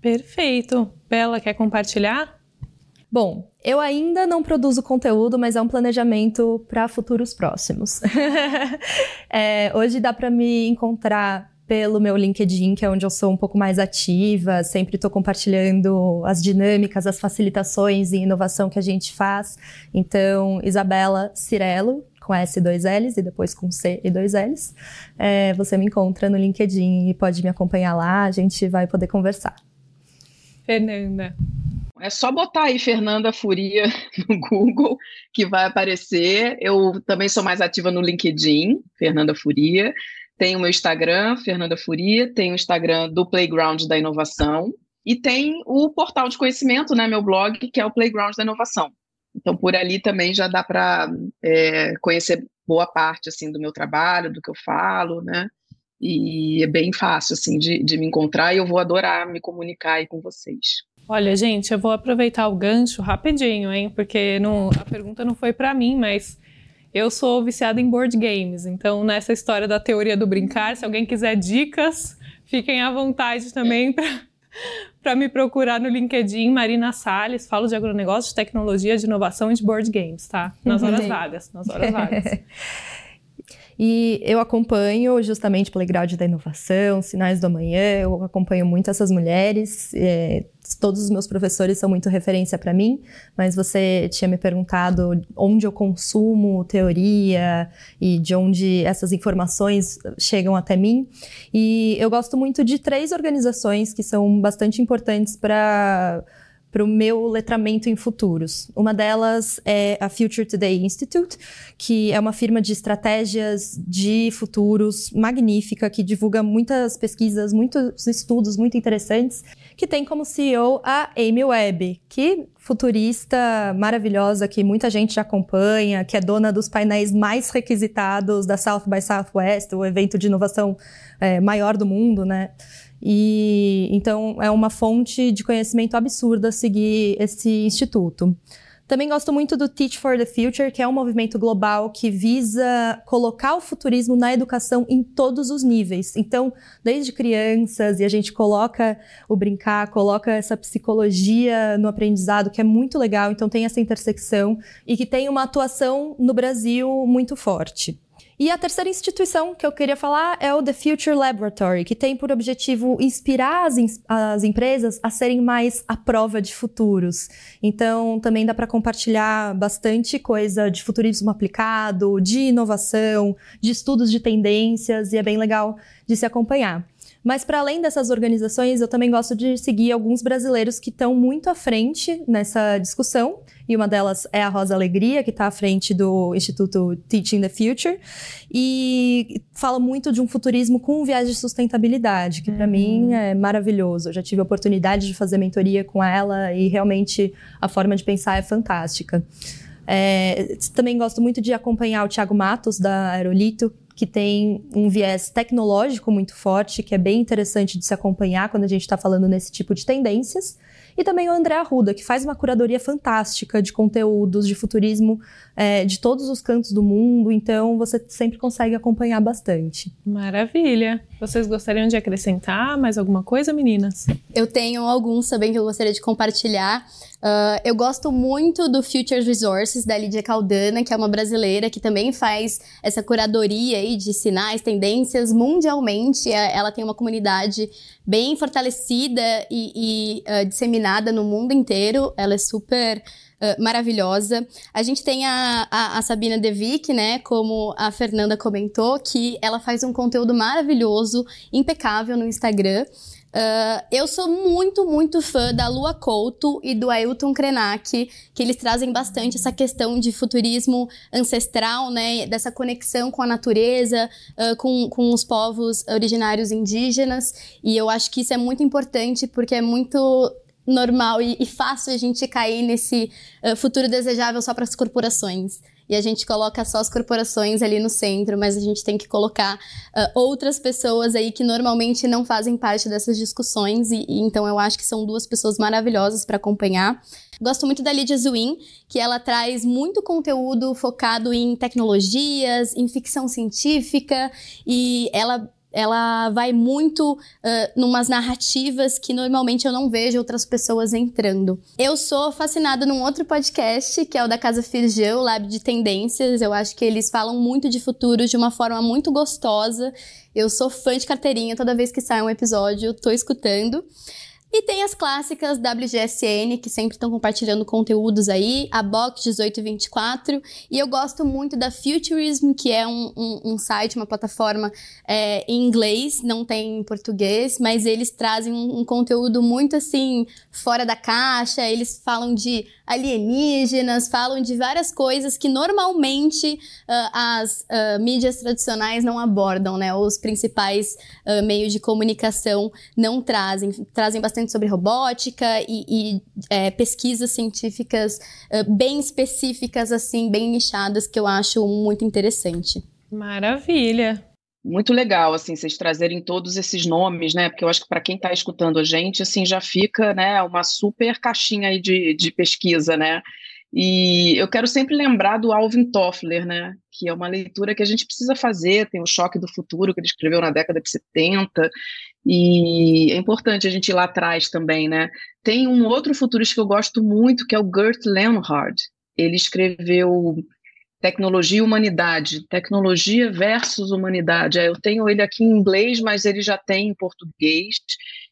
Perfeito. Bela, quer compartilhar? Bom, eu ainda não produzo conteúdo, mas é um planejamento para futuros próximos. é, hoje dá para me encontrar pelo meu LinkedIn, que é onde eu sou um pouco mais ativa, sempre estou compartilhando as dinâmicas, as facilitações e inovação que a gente faz. Então, Isabela Cirello, com S e dois L's e depois com C e dois L's. É, você me encontra no LinkedIn e pode me acompanhar lá, a gente vai poder conversar. Fernanda. É só botar aí Fernanda Furia no Google que vai aparecer. Eu também sou mais ativa no LinkedIn, Fernanda Furia. Tem o meu Instagram, Fernanda Furia, tem o Instagram do Playground da Inovação e tem o portal de conhecimento, né, meu blog, que é o Playground da Inovação. Então, por ali também já dá para é, conhecer boa parte assim do meu trabalho, do que eu falo, né? E é bem fácil assim de, de me encontrar e eu vou adorar me comunicar aí com vocês. Olha, gente, eu vou aproveitar o gancho rapidinho, hein? Porque não, a pergunta não foi para mim, mas eu sou viciada em board games. Então, nessa história da teoria do brincar, se alguém quiser dicas, fiquem à vontade também para me procurar no LinkedIn, Marina Salles. Falo de agronegócio, de tecnologia, de inovação e de board games, tá? Nas horas vagas. Nas horas vagas. E eu acompanho justamente Playground da Inovação, Sinais do Amanhã, eu acompanho muito essas mulheres. É, todos os meus professores são muito referência para mim, mas você tinha me perguntado onde eu consumo teoria e de onde essas informações chegam até mim. E eu gosto muito de três organizações que são bastante importantes para para o meu letramento em futuros. Uma delas é a Future Today Institute, que é uma firma de estratégias de futuros magnífica, que divulga muitas pesquisas, muitos estudos muito interessantes, que tem como CEO a Amy Webb, que futurista maravilhosa que muita gente já acompanha, que é dona dos painéis mais requisitados da South by Southwest, o evento de inovação é, maior do mundo, né? E então é uma fonte de conhecimento absurda seguir esse instituto. Também gosto muito do Teach for the Future, que é um movimento global que visa colocar o futurismo na educação em todos os níveis. Então, desde crianças, e a gente coloca o brincar, coloca essa psicologia no aprendizado, que é muito legal, então tem essa intersecção e que tem uma atuação no Brasil muito forte. E a terceira instituição que eu queria falar é o The Future Laboratory, que tem por objetivo inspirar as, as empresas a serem mais à prova de futuros. Então, também dá para compartilhar bastante coisa de futurismo aplicado, de inovação, de estudos de tendências, e é bem legal de se acompanhar. Mas para além dessas organizações, eu também gosto de seguir alguns brasileiros que estão muito à frente nessa discussão. E uma delas é a Rosa Alegria, que está à frente do Instituto Teaching the Future. E fala muito de um futurismo com um viés de sustentabilidade, que para uhum. mim é maravilhoso. Eu já tive a oportunidade de fazer mentoria com ela e realmente a forma de pensar é fantástica. É, também gosto muito de acompanhar o Thiago Matos, da Aerolito, que tem um viés tecnológico muito forte, que é bem interessante de se acompanhar quando a gente está falando nesse tipo de tendências. E também o André Arruda, que faz uma curadoria fantástica de conteúdos de futurismo é, de todos os cantos do mundo, então você sempre consegue acompanhar bastante. Maravilha! Vocês gostariam de acrescentar mais alguma coisa, meninas? Eu tenho alguns também que eu gostaria de compartilhar. Uh, eu gosto muito do Futures Resources, da Lídia Caldana, que é uma brasileira que também faz essa curadoria aí de sinais, tendências mundialmente. É, ela tem uma comunidade bem fortalecida e, e uh, disseminada no mundo inteiro. Ela é super uh, maravilhosa. A gente tem a, a, a Sabina Devic, né? Como a Fernanda comentou, que ela faz um conteúdo maravilhoso, impecável no Instagram. Uh, eu sou muito, muito fã da Lua Couto e do Ailton Krenak, que eles trazem bastante essa questão de futurismo ancestral, né? Dessa conexão com a natureza, uh, com, com os povos originários indígenas. E eu acho que isso é muito importante porque é muito normal e, e fácil a gente cair nesse uh, futuro desejável só para as corporações e a gente coloca só as corporações ali no centro, mas a gente tem que colocar uh, outras pessoas aí que normalmente não fazem parte dessas discussões, e, e então eu acho que são duas pessoas maravilhosas para acompanhar. Gosto muito da Lydia Zwin, que ela traz muito conteúdo focado em tecnologias, em ficção científica, e ela ela vai muito uh, numas narrativas que normalmente eu não vejo outras pessoas entrando. Eu sou fascinada num outro podcast, que é o da Casa Firgeu, Lab de Tendências. Eu acho que eles falam muito de futuro de uma forma muito gostosa. Eu sou fã de carteirinha, toda vez que sai um episódio, eu tô escutando. E tem as clássicas WGSN, que sempre estão compartilhando conteúdos aí, a Box 1824, e eu gosto muito da Futurism, que é um, um, um site, uma plataforma é, em inglês, não tem em português, mas eles trazem um, um conteúdo muito assim, fora da caixa, eles falam de alienígenas, falam de várias coisas que normalmente uh, as uh, mídias tradicionais não abordam, né? Os principais uh, meios de comunicação não trazem. Trazem bastante sobre robótica e, e é, pesquisas científicas bem específicas, assim, bem nichadas, que eu acho muito interessante. Maravilha! Muito legal assim vocês trazerem todos esses nomes, né? Porque eu acho que para quem está escutando a gente, assim, já fica, né, uma super caixinha aí de, de pesquisa, né? E eu quero sempre lembrar do Alvin Toffler, né? Que é uma leitura que a gente precisa fazer. Tem o Choque do Futuro que ele escreveu na década de 70 e é importante a gente ir lá atrás também, né? Tem um outro futurista que eu gosto muito que é o Gert Leonhard. Ele escreveu Tecnologia e humanidade, tecnologia versus humanidade. É, eu tenho ele aqui em inglês, mas ele já tem em português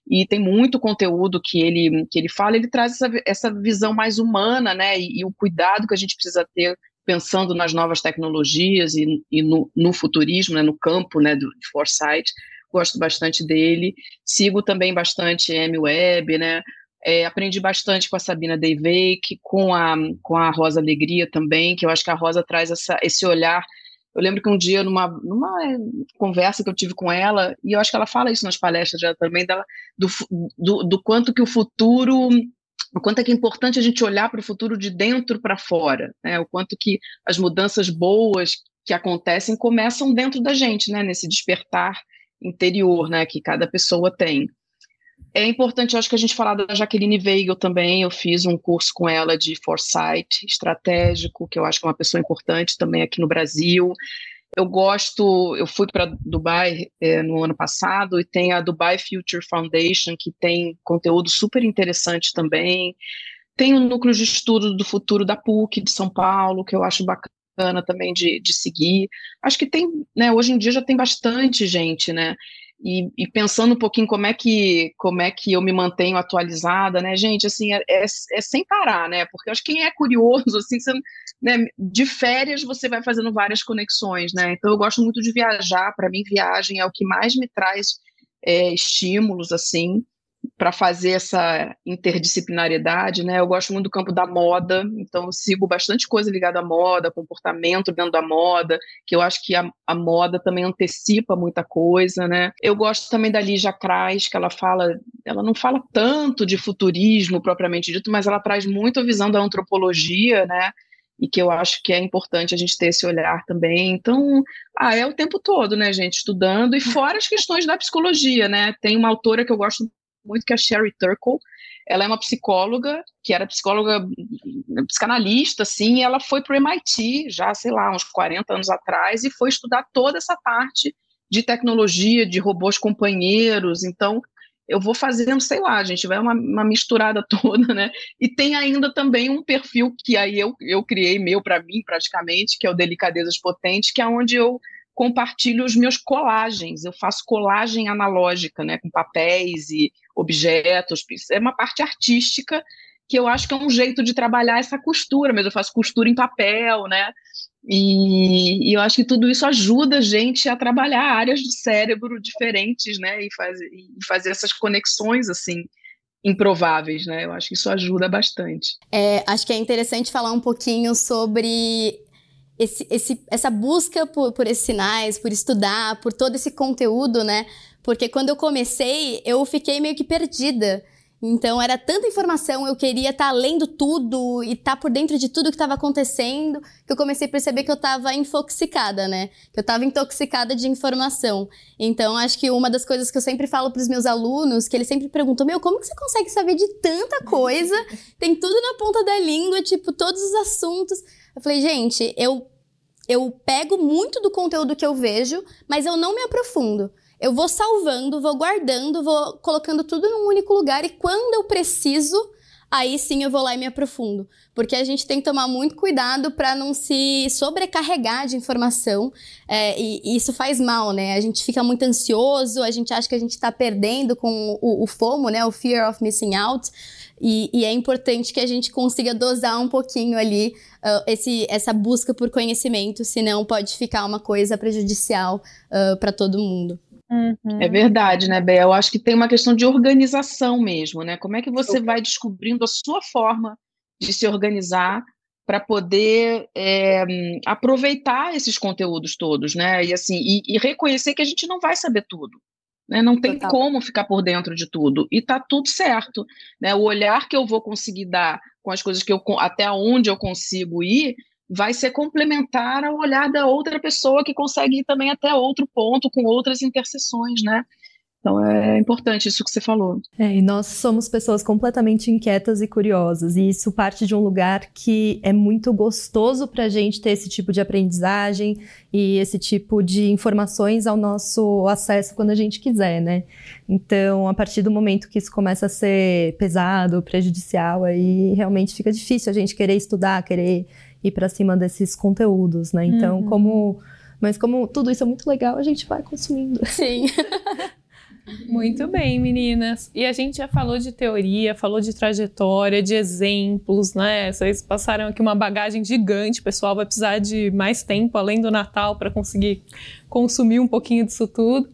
e tem muito conteúdo que ele que ele fala. Ele traz essa, essa visão mais humana, né? E, e, o cuidado que a gente precisa ter pensando nas novas tecnologias e, e no, no, futurismo, né? No campo, né? Do, foresight. Gosto bastante dele. Sigo também bastante M Web, né? É, aprendi bastante com a Sabina Deivake, com a, com a Rosa Alegria também, que eu acho que a Rosa traz essa, esse olhar. Eu lembro que um dia, numa, numa conversa que eu tive com ela, e eu acho que ela fala isso nas palestras dela também, dela, do, do, do quanto que o futuro o quanto é que é importante a gente olhar para o futuro de dentro para fora, né? O quanto que as mudanças boas que acontecem começam dentro da gente, né? Nesse despertar interior, né? Que cada pessoa tem. É importante, acho que a gente falar da Jaqueline Weigel também. Eu fiz um curso com ela de foresight estratégico, que eu acho que é uma pessoa importante também aqui no Brasil. Eu gosto, eu fui para Dubai é, no ano passado e tem a Dubai Future Foundation, que tem conteúdo super interessante também. Tem o núcleo de estudo do futuro da PUC de São Paulo, que eu acho bacana também de, de seguir. Acho que tem, né, hoje em dia já tem bastante gente, né? E, e, pensando um pouquinho como é que como é que eu me mantenho atualizada, né, gente? Assim, é, é, é sem parar, né? Porque acho que quem é curioso, assim, você, né, de férias você vai fazendo várias conexões, né? Então eu gosto muito de viajar. Para mim, viagem é o que mais me traz é, estímulos, assim para fazer essa interdisciplinariedade, né? Eu gosto muito do campo da moda, então eu sigo bastante coisa ligada à moda, comportamento dentro da moda, que eu acho que a, a moda também antecipa muita coisa, né? Eu gosto também da Lígia Krais, que ela fala, ela não fala tanto de futurismo propriamente dito, mas ela traz muito a visão da antropologia, né? e que eu acho que é importante a gente ter esse olhar também. Então, ah, é o tempo todo, né, gente, estudando, e fora as questões da psicologia, né? Tem uma autora que eu gosto muito, que é a Sherry Turkle. Ela é uma psicóloga, que era psicóloga, psicanalista, assim, e ela foi para o MIT já, sei lá, uns 40 anos atrás, e foi estudar toda essa parte de tecnologia, de robôs companheiros. Então, eu vou fazendo, sei lá, gente vai uma, uma misturada toda, né? E tem ainda também um perfil que aí eu, eu criei meu para mim, praticamente, que é o Delicadezas Potentes, que é onde eu compartilho os meus colagens. Eu faço colagem analógica, né, com papéis e objetos. É uma parte artística que eu acho que é um jeito de trabalhar essa costura, mas eu faço costura em papel, né? E, e, eu acho que tudo isso ajuda a gente a trabalhar áreas do cérebro diferentes, né? E, faz, e fazer essas conexões assim improváveis, né? Eu acho que isso ajuda bastante. É, acho que é interessante falar um pouquinho sobre esse, esse, essa busca por, por esses sinais, por estudar, por todo esse conteúdo, né? Porque quando eu comecei, eu fiquei meio que perdida. Então era tanta informação, eu queria estar tá lendo tudo e estar tá por dentro de tudo que estava acontecendo, que eu comecei a perceber que eu estava infoxicada, né? Que eu estava intoxicada de informação. Então acho que uma das coisas que eu sempre falo para os meus alunos, que eles sempre perguntam: "Meu, como que você consegue saber de tanta coisa? Tem tudo na ponta da língua, tipo todos os assuntos". Eu falei: "Gente, eu eu pego muito do conteúdo que eu vejo, mas eu não me aprofundo. Eu vou salvando, vou guardando, vou colocando tudo num único lugar e quando eu preciso, aí sim eu vou lá e me aprofundo. Porque a gente tem que tomar muito cuidado para não se sobrecarregar de informação é, e, e, isso faz mal, né? A gente fica muito ansioso, a gente acha que a gente está perdendo com o, o FOMO, né? O Fear of Missing Out. E, e, é importante que a gente consiga dosar um pouquinho ali uh, esse, essa busca por conhecimento, senão pode ficar uma coisa prejudicial uh, para todo mundo. Uhum. É verdade, né, Bel? Eu acho que tem uma questão de organização mesmo, né? Como é que você vai descobrindo a sua forma de se organizar para poder é, aproveitar esses conteúdos todos, né? E assim, e, e, reconhecer que a gente não vai saber tudo. Né? Não tem Total. como ficar por dentro de tudo. E tá tudo certo. Né? O olhar que eu vou conseguir dar com as coisas que eu até onde eu consigo ir vai ser complementar ao olhar da outra pessoa que consegue ir também até outro ponto, com outras interseções, né? Então é importante isso que você falou. É, e nós somos pessoas completamente inquietas e curiosas, e isso parte de um lugar que é muito gostoso para a gente ter esse tipo de aprendizagem e esse tipo de informações ao nosso acesso quando a gente quiser, né? Então, a partir do momento que isso começa a ser pesado, prejudicial, aí realmente fica difícil a gente querer estudar, querer ir para cima desses conteúdos, né? Então, uhum. como mas como tudo isso é muito legal, a gente vai consumindo. Sim. Muito bem, meninas. E a gente já falou de teoria, falou de trajetória, de exemplos, né? Vocês passaram aqui uma bagagem gigante. O pessoal vai precisar de mais tempo além do Natal para conseguir consumir um pouquinho disso tudo.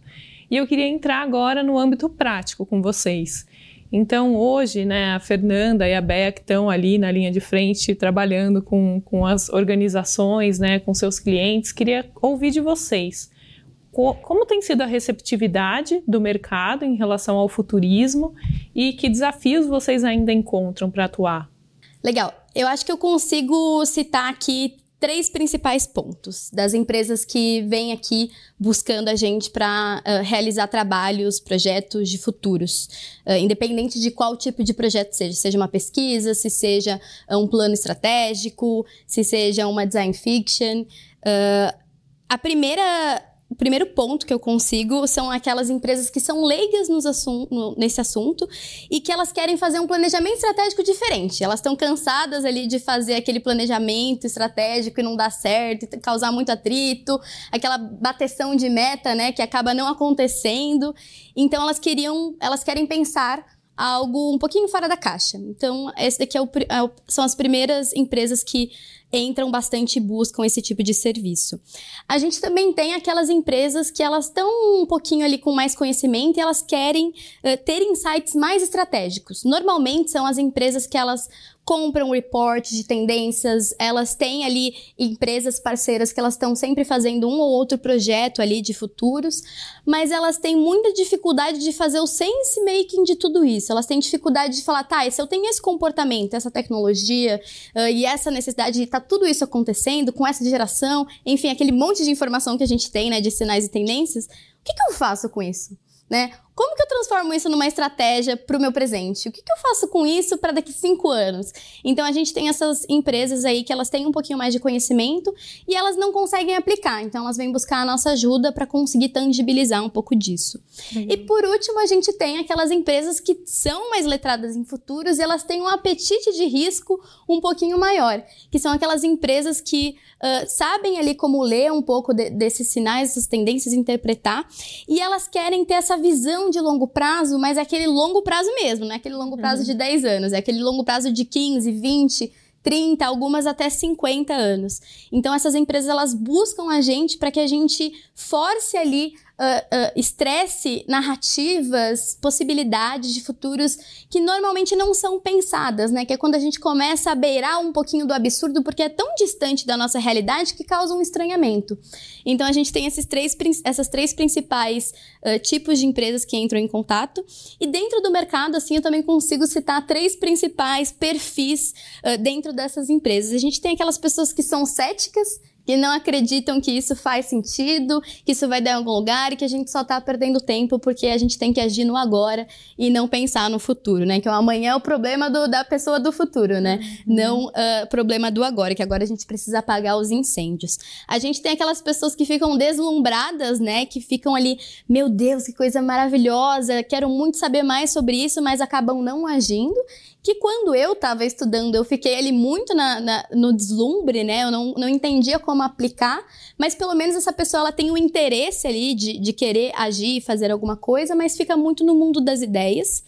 E eu queria entrar agora no âmbito prático com vocês. Então, hoje, né, a Fernanda e a Bea que estão ali na linha de frente trabalhando com, com as organizações, né, com seus clientes, queria ouvir de vocês. Como tem sido a receptividade do mercado em relação ao futurismo e que desafios vocês ainda encontram para atuar? Legal. Eu acho que eu consigo citar aqui três principais pontos das empresas que vêm aqui buscando a gente para uh, realizar trabalhos, projetos de futuros, uh, independente de qual tipo de projeto seja, seja uma pesquisa, se seja uh, um plano estratégico, se seja uma design fiction. a primeira o primeiro ponto que eu consigo são aquelas empresas que são leigas assum no, nesse assunto e que elas querem fazer um planejamento estratégico diferente. Elas estão cansadas ali de fazer aquele planejamento estratégico e não dar certo, causar muito atrito, aquela bateção de meta, né, que acaba não acontecendo. Então elas queriam, elas querem pensar algo um pouquinho fora da caixa. Então, esse daqui é o, é, são as primeiras empresas que entram bastante e buscam esse tipo de serviço. A gente também tem aquelas empresas que elas estão um pouquinho ali com mais conhecimento e elas querem uh, ter insights mais estratégicos. Normalmente são as empresas que elas compram reportes de tendências, elas têm ali empresas parceiras que elas estão sempre fazendo um ou outro projeto ali de futuros, mas elas têm muita dificuldade de fazer o sense making de tudo isso. Elas têm dificuldade de falar, tá, se eu tenho esse comportamento, essa tecnologia uh, e essa necessidade de tá tudo isso acontecendo com essa geração, enfim, aquele monte de informação que a gente tem, né, de sinais e tendências, o que, que eu faço com isso? Né? Como que eu transformo isso numa estratégia para o meu presente? O que, que eu faço com isso para daqui cinco anos? Então a gente tem essas empresas aí que elas têm um pouquinho mais de conhecimento e elas não conseguem aplicar. Então elas vêm buscar a nossa ajuda para conseguir tangibilizar um pouco disso. Uhum. E por último a gente tem aquelas empresas que são mais letradas em futuros e elas têm um apetite de risco um pouquinho maior, que são aquelas empresas que uh, sabem ali como ler um pouco de, desses sinais, essas tendências, interpretar e elas querem ter essa visão de longo prazo, mas é aquele longo prazo mesmo, não é aquele longo prazo uhum. de 10 anos, é aquele longo prazo de 15, 20, 30, algumas até 50 anos. Então essas empresas elas buscam a gente para que a gente force ali uh, estresse, narrativas, possibilidades de futuros que normalmente não são pensadas, né? Que é quando a gente começa a beirar um pouquinho do absurdo, porque é tão distante da nossa realidade que causa um estranhamento. Então a gente tem esses três, essas três principais uh, tipos de empresas que entram em contato. E dentro do mercado, assim, eu também consigo citar três principais perfis uh, dentro dessas empresas. A gente tem aquelas pessoas que são céticas, que não acreditam que isso faz sentido, que isso vai dar em algum lugar e que a gente só está perdendo tempo porque a gente tem que agir no agora e não pensar no futuro, né? Que o amanhã é o problema do, da pessoa do futuro, né? Uhum. Não o uh, problema do agora, que agora a gente precisa apagar os incêndios. A gente tem aquelas pessoas que ficam deslumbradas, né? Que ficam ali, meu Deus, que coisa maravilhosa, quero muito saber mais sobre isso, mas acabam não agindo que quando eu estava estudando, eu fiquei ali muito na, na, no deslumbre, né? Eu não, não entendia como aplicar, mas pelo menos essa pessoa ela tem o um interesse ali de, de querer agir, fazer alguma coisa, mas fica muito no mundo das ideias.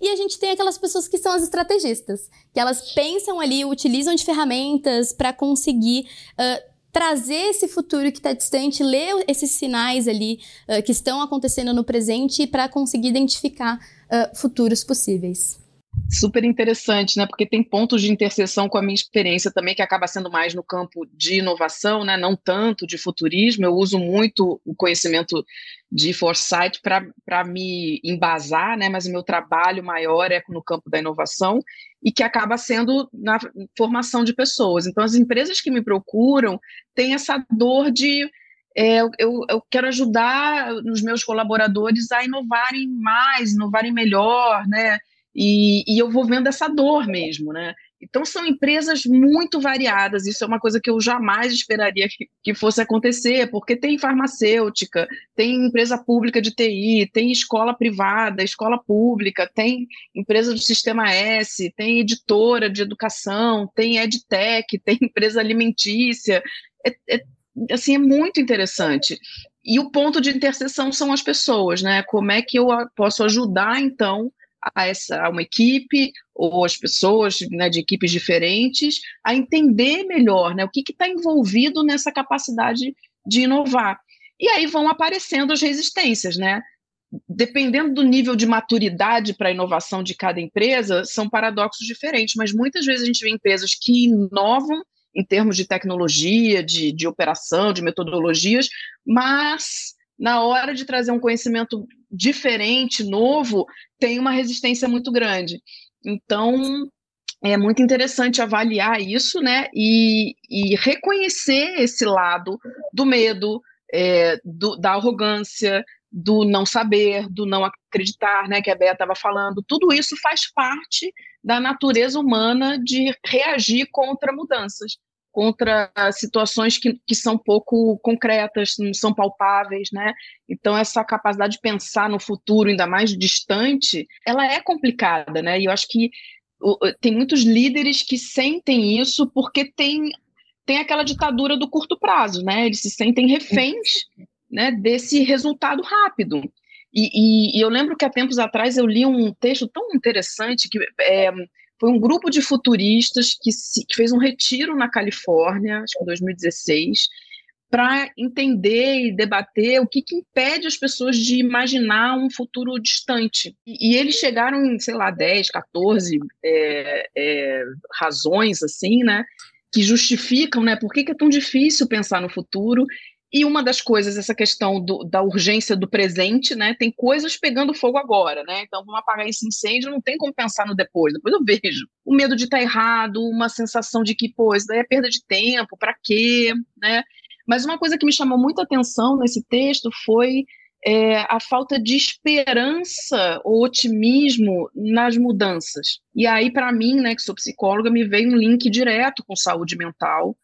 E a gente tem aquelas pessoas que são as estrategistas, que elas pensam ali, utilizam de ferramentas para conseguir. Uh, trazer esse futuro que está distante, ler esses sinais ali uh, que estão acontecendo no presente para conseguir identificar uh, futuros possíveis super interessante, né? Porque tem pontos de interseção com a minha experiência também, que acaba sendo mais no campo de inovação, né? Não tanto de futurismo. Eu uso muito o conhecimento de foresight para me embasar, né? Mas o meu trabalho maior é no campo da inovação e que acaba sendo na formação de pessoas. Então, as empresas que me procuram têm essa dor de é, eu, eu, quero ajudar os meus colaboradores a inovarem mais, inovarem melhor, né? E, e, eu vou vendo essa dor mesmo, né? Então são empresas muito variadas, isso é uma coisa que eu jamais esperaria que, que, fosse acontecer, porque tem farmacêutica, tem empresa pública de TI, tem escola privada, escola pública, tem empresa do Sistema S, tem editora de educação, tem EdTech, tem empresa alimentícia, é, é, assim, é muito interessante. E o ponto de interseção são as pessoas, né? Como é que eu posso ajudar, então, a, essa, a uma equipe ou as pessoas né, de equipes diferentes a entender melhor né, o que está envolvido nessa capacidade de inovar. E aí vão aparecendo as resistências, né? Dependendo do nível de maturidade para a inovação de cada empresa, são paradoxos diferentes, mas muitas vezes a gente vê empresas que inovam em termos de tecnologia, de, de operação, de metodologias, mas na hora de trazer um conhecimento diferente, novo, tem uma resistência muito grande. Então, é muito interessante avaliar isso, né? E, e reconhecer esse lado do medo, é, do, da arrogância, do não saber, do não acreditar, né? Que a Bea estava falando. Tudo isso faz parte da natureza humana de reagir contra mudanças contra situações que, que são pouco concretas, não são palpáveis, né? Então, essa capacidade de pensar no futuro, ainda mais distante, ela é complicada, né? E eu acho que tem muitos líderes que sentem isso porque tem, tem aquela ditadura do curto prazo, né? Eles se sentem reféns né, desse resultado rápido. E, e, e eu lembro que há tempos atrás eu li um texto tão interessante que é, foi um grupo de futuristas que, se, que fez um retiro na Califórnia, acho que em 2016, para entender e debater o que, que, impede as pessoas de imaginar um futuro distante. E, e eles chegaram em, sei lá, 10, 14 é, é, razões, assim, né, que justificam, né, por que, que é tão difícil pensar no futuro e uma das coisas, essa questão do, da urgência do presente, né? Tem coisas pegando fogo agora, né? Então, vamos apagar esse incêndio, não tem como pensar no depois. Depois eu vejo. O medo de estar tá errado, uma sensação de que, pô, isso daí é perda de tempo, para quê, né? Mas uma coisa que me chamou muita atenção nesse texto foi é, a falta de esperança ou otimismo nas mudanças. E aí, para mim, né, que sou psicóloga, me veio um link direto com saúde mental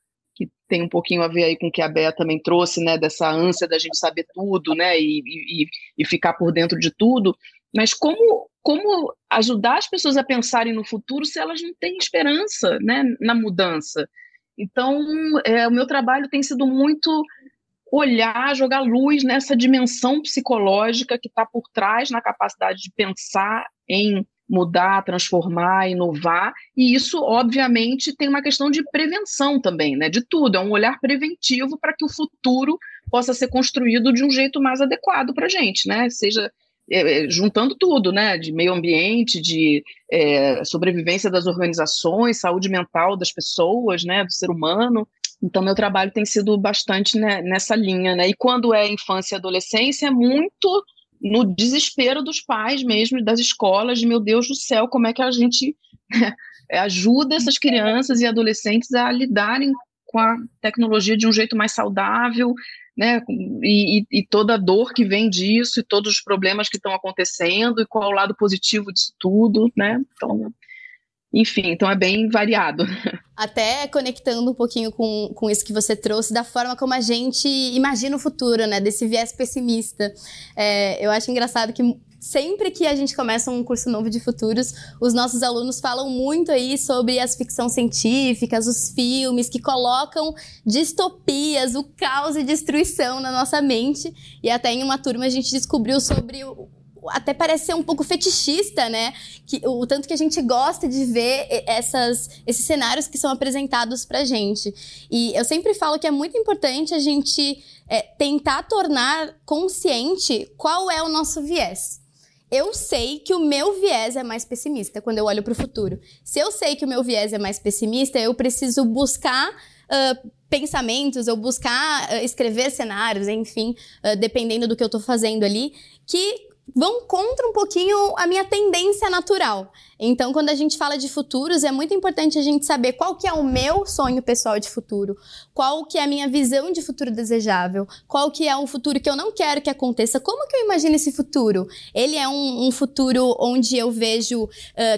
tem um pouquinho a ver aí com o que a Bea também trouxe, né, dessa ânsia da gente saber tudo, né, e, e, e ficar por dentro de tudo, mas como, como ajudar as pessoas a pensarem no futuro se elas não têm esperança, né, na mudança? Então, é, o meu trabalho tem sido muito olhar, jogar luz nessa dimensão psicológica que está por trás na capacidade de pensar em mudar, transformar, inovar, e isso, obviamente, tem uma questão de prevenção também, né? De tudo, é um olhar preventivo para que o futuro possa ser construído de um jeito mais adequado para a gente, né? Seja é, é, juntando tudo, né? De meio ambiente, de é, sobrevivência das organizações, saúde mental das pessoas, né? Do ser humano. Então, meu trabalho tem sido bastante né, nessa linha, né? E quando é infância e adolescência, é muito no desespero dos pais mesmo, das escolas, de meu Deus do céu, como é que a gente ajuda essas crianças e adolescentes a lidarem com a tecnologia de um jeito mais saudável, né? E, e, toda a dor que vem disso, e todos os problemas que estão acontecendo, e qual é o lado positivo disso tudo, né? Então, enfim, então é bem variado. Até conectando um pouquinho com, com isso que você trouxe, da forma como a gente imagina o futuro, né? Desse viés pessimista. É, eu acho engraçado que sempre que a gente começa um curso novo de futuros, os nossos alunos falam muito aí sobre as ficções científicas, os filmes que colocam distopias, o caos e destruição na nossa mente. E até em uma turma a gente descobriu sobre o até parece ser um pouco fetichista, né? Que, o tanto que a gente gosta de ver essas, esses cenários que são apresentados pra gente. E eu sempre falo que é muito importante a gente é, tentar tornar consciente qual é o nosso viés. Eu sei que o meu viés é mais pessimista quando eu olho para o futuro. Se eu sei que o meu viés é mais pessimista, eu preciso buscar uh, pensamentos, ou buscar uh, escrever cenários, enfim, uh, dependendo do que eu estou fazendo ali, que vão contra um pouquinho a minha tendência natural. Então, quando a gente fala de futuros, é muito importante a gente saber qual que é o meu sonho pessoal de futuro, qual que é a minha visão de futuro desejável, qual que é um futuro que eu não quero que aconteça, como que eu imagino esse futuro? Ele é um, um futuro onde eu vejo uh,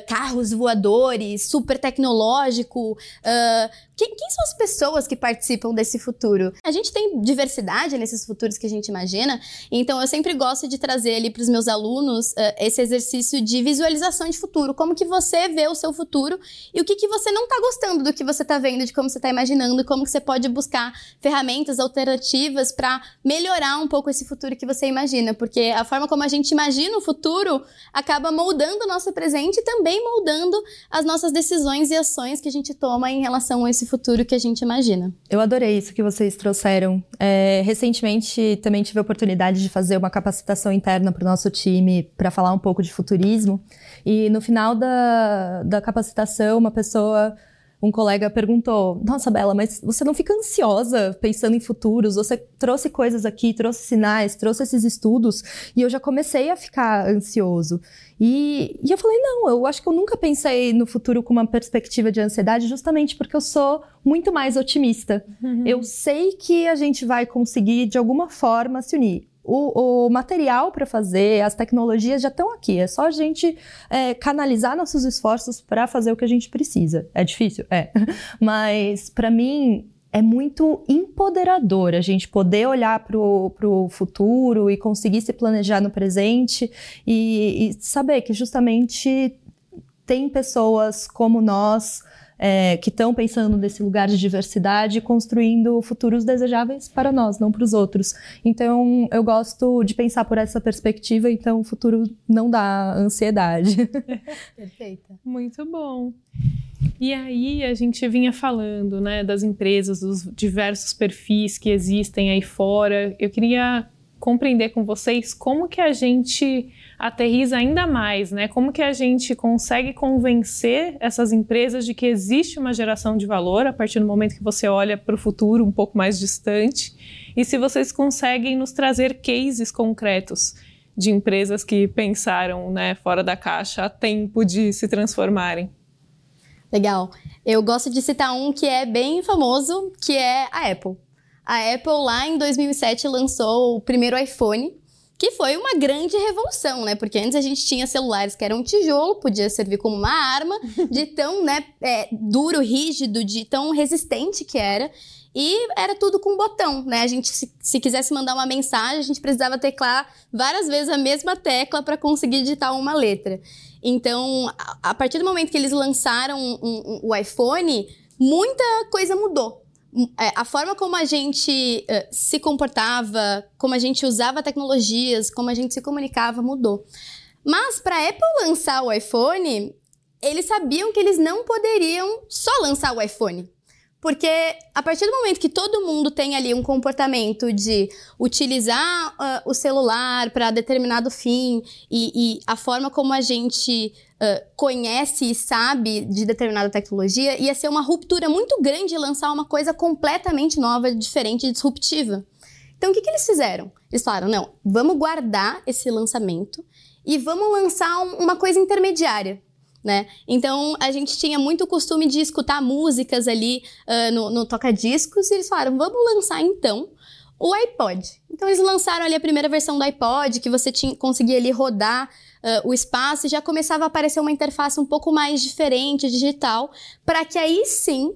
carros voadores, super tecnológico, uh, quem, quem, são as pessoas que participam desse futuro? A gente tem diversidade nesses futuros que a gente imagina, então eu sempre gosto de trazer ali para os meus alunos uh, esse exercício de visualização de futuro, como que você vê o seu futuro e o que, que você não está gostando do que você está vendo, de como você está imaginando, e como que você pode buscar ferramentas alternativas para melhorar um pouco esse futuro que você imagina, porque a forma como a gente imagina o futuro acaba moldando o nosso presente e também moldando as nossas decisões e ações que a gente toma em relação a esse esse futuro que a gente imagina. Eu adorei isso que vocês trouxeram. É, recentemente também tive a oportunidade de fazer uma capacitação interna para o nosso time para falar um pouco de futurismo. E no final da, da capacitação, uma pessoa um colega perguntou: Nossa, Bela, mas você não fica ansiosa pensando em futuros? Você trouxe coisas aqui, trouxe sinais, trouxe esses estudos, e eu já comecei a ficar ansioso. E, e eu falei: Não, eu acho que eu nunca pensei no futuro com uma perspectiva de ansiedade, justamente porque eu sou muito mais otimista. Uhum. Eu sei que a gente vai conseguir, de alguma forma, se unir o, o material para fazer, as tecnologias já estão aqui. É só a gente é, canalizar nossos esforços para fazer o que a gente precisa. É difícil? É. Mas, para mim, é muito empoderador a gente poder olhar para o futuro e conseguir se planejar no presente e, e saber que justamente tem pessoas como nós é, que estão pensando nesse lugar de diversidade e construindo futuros desejáveis para nós, não para os outros. Então, eu gosto de pensar por essa perspectiva, então o futuro não dá ansiedade. Perfeita. Muito bom. E aí a gente vinha falando, né, das empresas, dos diversos perfis que existem aí fora. Eu queria compreender com vocês como que a gente aterriza ainda mais, né? Como que a gente consegue convencer essas empresas de que existe uma geração de valor a partir do momento que você olha para o futuro um pouco mais distante? E se vocês conseguem nos trazer cases concretos de empresas que pensaram, né, fora da caixa a tempo de se transformarem? Legal. Eu gosto de citar um que é bem famoso, que é a Apple. A Apple lá em 2007 lançou o primeiro iPhone, que foi uma grande revolução, né? Porque antes a gente tinha celulares que eram tijolo, podia servir como uma arma, de tão né, é, duro, rígido, de tão resistente que era. E era tudo com botão, né? A gente, se, se quisesse mandar uma mensagem, a gente precisava teclar várias vezes a mesma tecla para conseguir digitar uma letra. Então, a, a, partir do momento que eles lançaram um, um, o iPhone, muita coisa mudou a forma como a gente uh, se comportava, como a gente usava tecnologias, como a gente se comunicava mudou. Mas para a Apple lançar o iPhone, eles sabiam que eles não poderiam só lançar o iPhone. Porque a partir do momento que todo mundo tem ali um comportamento de utilizar uh, o celular para determinado fim e, e, a forma como a gente uh, conhece e sabe de determinada tecnologia, ia ser uma ruptura muito grande lançar uma coisa completamente nova, diferente e disruptiva. Então, o que, que eles fizeram? Eles falaram: não, vamos guardar esse lançamento e vamos lançar um, uma coisa intermediária. Né? Então a gente tinha muito costume de escutar músicas ali uh, no, no toca-discos e eles falaram: vamos lançar então o iPod. Então eles lançaram ali a primeira versão do iPod, que você tinha, conseguia ali rodar uh, o espaço e já começava a aparecer uma interface um pouco mais diferente, digital, para que aí sim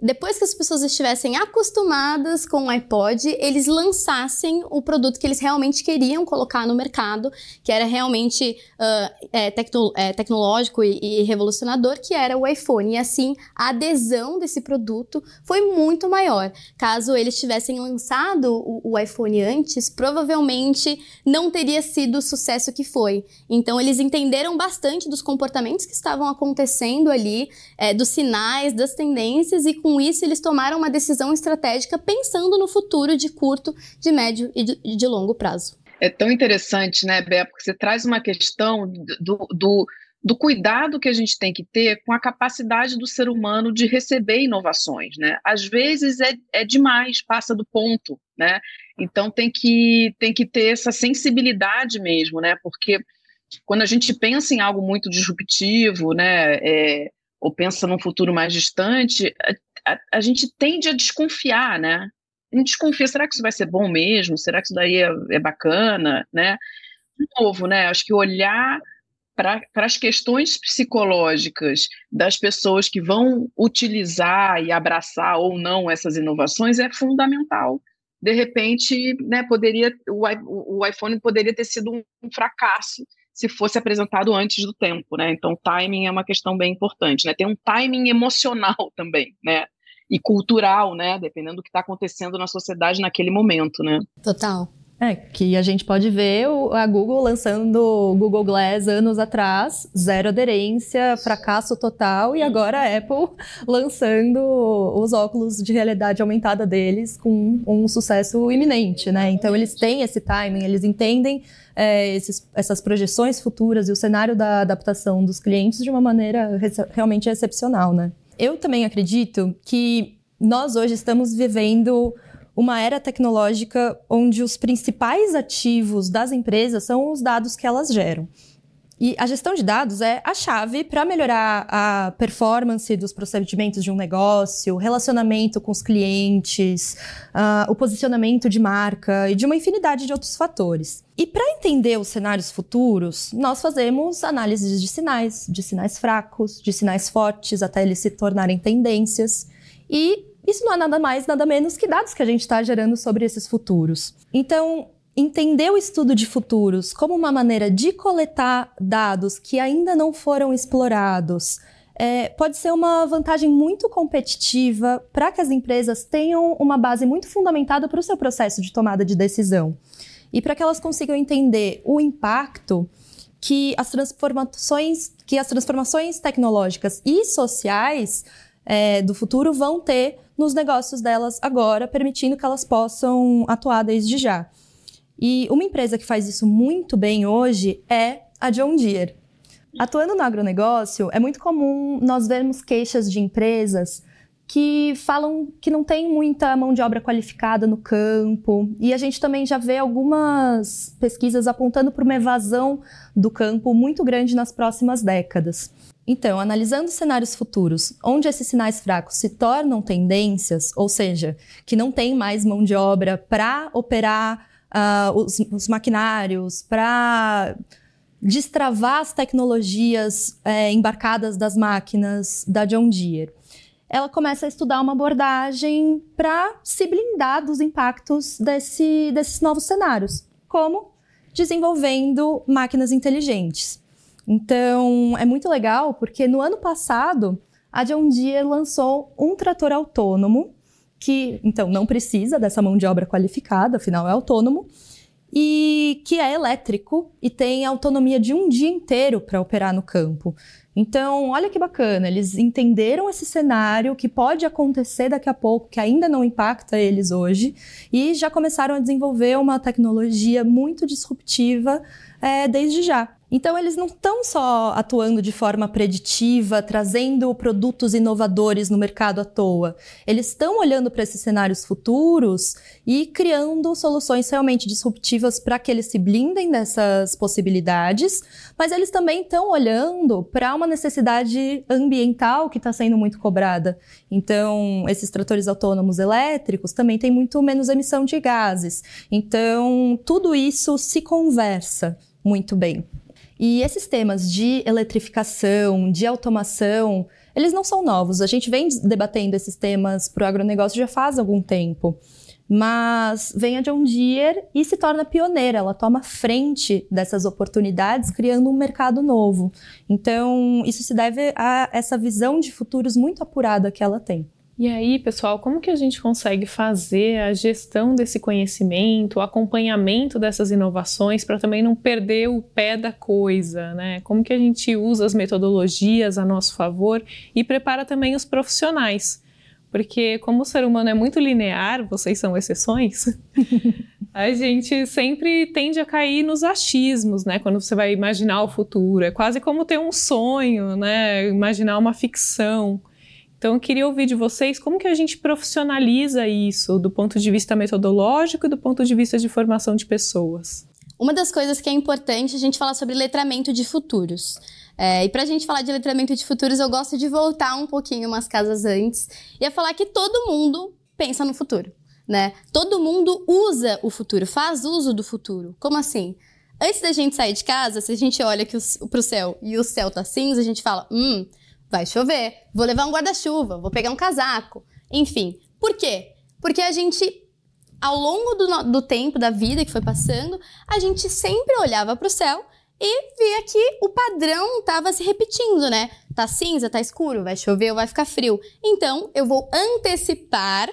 depois que as pessoas estivessem acostumadas com o iPod, eles lançassem o produto que eles realmente queriam colocar no mercado, que era realmente uh, é, tecno é, tecnológico e, e, revolucionador, que era o iPhone. E assim, a adesão desse produto foi muito maior. Caso eles tivessem lançado o, o iPhone antes, provavelmente não teria sido o sucesso que foi. Então, eles entenderam bastante dos comportamentos que estavam acontecendo ali, é, dos sinais, das tendências e com com isso, eles tomaram uma decisão estratégica pensando no futuro de curto, de médio e de, longo prazo. É tão interessante, né, Bé, porque você traz uma questão do, do, do cuidado que a gente tem que ter com a capacidade do ser humano de receber inovações, né? Às vezes é, é demais, passa do ponto, né? Então tem que, tem que ter essa sensibilidade mesmo, né? Porque quando a gente pensa em algo muito disruptivo, né, é, ou pensa num futuro mais distante, a, a, gente tende a desconfiar, né? A desconfia, será que isso vai ser bom mesmo? Será que isso daí é, é bacana, né? De novo, né? Acho que olhar para as questões psicológicas das pessoas que vão utilizar e abraçar ou não essas inovações é fundamental. De repente, né, poderia o, o iPhone poderia ter sido um fracasso se fosse apresentado antes do tempo, né? Então, timing é uma questão bem importante, né? Tem um timing emocional também, né? E cultural, né? Dependendo do que está acontecendo na sociedade naquele momento, né? Total. É, que a gente pode ver a Google lançando o Google Glass anos atrás, zero aderência, fracasso total, e agora a Apple lançando os óculos de realidade aumentada deles com um sucesso iminente, né? Então eles têm esse timing, eles entendem é, esses, essas projeções futuras e o cenário da adaptação dos clientes de uma maneira realmente excepcional, né? Eu também acredito que nós hoje estamos vivendo uma era tecnológica onde os principais ativos das empresas são os dados que elas geram. E a gestão de dados é a chave para melhorar a performance dos procedimentos de um negócio, relacionamento com os clientes, uh, o posicionamento de marca e de uma infinidade de outros fatores. E para entender os cenários futuros, nós fazemos análises de sinais, de sinais fracos, de sinais fortes, até eles se tornarem tendências. E isso não é nada mais, nada menos que dados que a gente está gerando sobre esses futuros. Então, entender o estudo de futuros como uma maneira de coletar dados que ainda não foram explorados é, pode ser uma vantagem muito competitiva para que as empresas tenham uma base muito fundamentada para o seu processo de tomada de decisão e para que elas consigam entender o impacto que as transformações, que as transformações tecnológicas e sociais é, do futuro vão ter nos negócios delas agora, permitindo que elas possam atuar desde já. E uma empresa que faz isso muito bem hoje é a John Deere. Atuando no agronegócio, é muito comum nós vermos queixas de empresas que falam que não tem muita mão de obra qualificada no campo. E a gente também já vê algumas pesquisas apontando para uma evasão do campo muito grande nas próximas décadas. Então, analisando cenários futuros, onde esses sinais fracos se tornam tendências, ou seja, que não tem mais mão de obra para operar uh, os, os, maquinários, para destravar as tecnologias é, embarcadas das máquinas da John Deere, ela começa a estudar uma abordagem para se blindar dos impactos desse, desses novos cenários, como desenvolvendo máquinas inteligentes. Então, é muito legal porque no ano passado a John Deere lançou um trator autônomo que, então, não precisa dessa mão de obra qualificada, afinal é autônomo, e que é elétrico e tem autonomia de um dia inteiro para operar no campo. Então, olha que bacana, eles entenderam esse cenário que pode acontecer daqui a pouco, que ainda não impacta eles hoje, e já começaram a desenvolver uma tecnologia muito disruptiva é, desde já. Então, eles não estão só atuando de forma preditiva, trazendo produtos inovadores no mercado à toa. Eles estão olhando para esses cenários futuros e criando soluções realmente disruptivas para que eles se blindem dessas possibilidades, mas eles também estão olhando para uma necessidade ambiental que está sendo muito cobrada. Então, esses tratores autônomos elétricos também têm muito menos emissão de gases. Então, tudo isso se conversa muito bem. E esses temas de eletrificação, de automação, eles não são novos. A gente vem debatendo esses temas para o agronegócio já faz algum tempo. Mas vem a John Deere e se torna pioneira, ela toma frente dessas oportunidades, criando um mercado novo. Então, isso se deve a essa visão de futuros muito apurada que ela tem. E aí, pessoal, como que a gente consegue fazer a gestão desse conhecimento, o acompanhamento dessas inovações para também não perder o pé da coisa, né? Como que a gente usa as metodologias a nosso favor e prepara também os profissionais? Porque como o ser humano é muito linear, vocês são exceções, a gente sempre tende a cair nos achismos, né? Quando você vai imaginar o futuro, é quase como ter um sonho, né? Imaginar uma ficção. Então, eu queria ouvir de vocês como que a gente profissionaliza isso do ponto de vista metodológico e do ponto de vista de formação de pessoas. Uma das coisas que é importante a gente falar sobre letramento de futuros. É, e para a gente falar de letramento de futuros, eu gosto de voltar um pouquinho umas casas antes e a falar que todo mundo pensa no futuro, né? Todo mundo usa o futuro, faz uso do futuro. Como assim? Antes da gente sair de casa, se a gente olha para o céu e o céu tá cinza, a gente fala, hum, vai chover, vou levar um guarda-chuva, vou pegar um casaco, enfim. Por quê? Porque a gente, ao longo do, do tempo da vida que foi passando, a gente sempre olhava para o céu e via que o padrão estava se repetindo, né? Tá cinza, tá escuro, vai chover vai ficar frio. Então, eu vou antecipar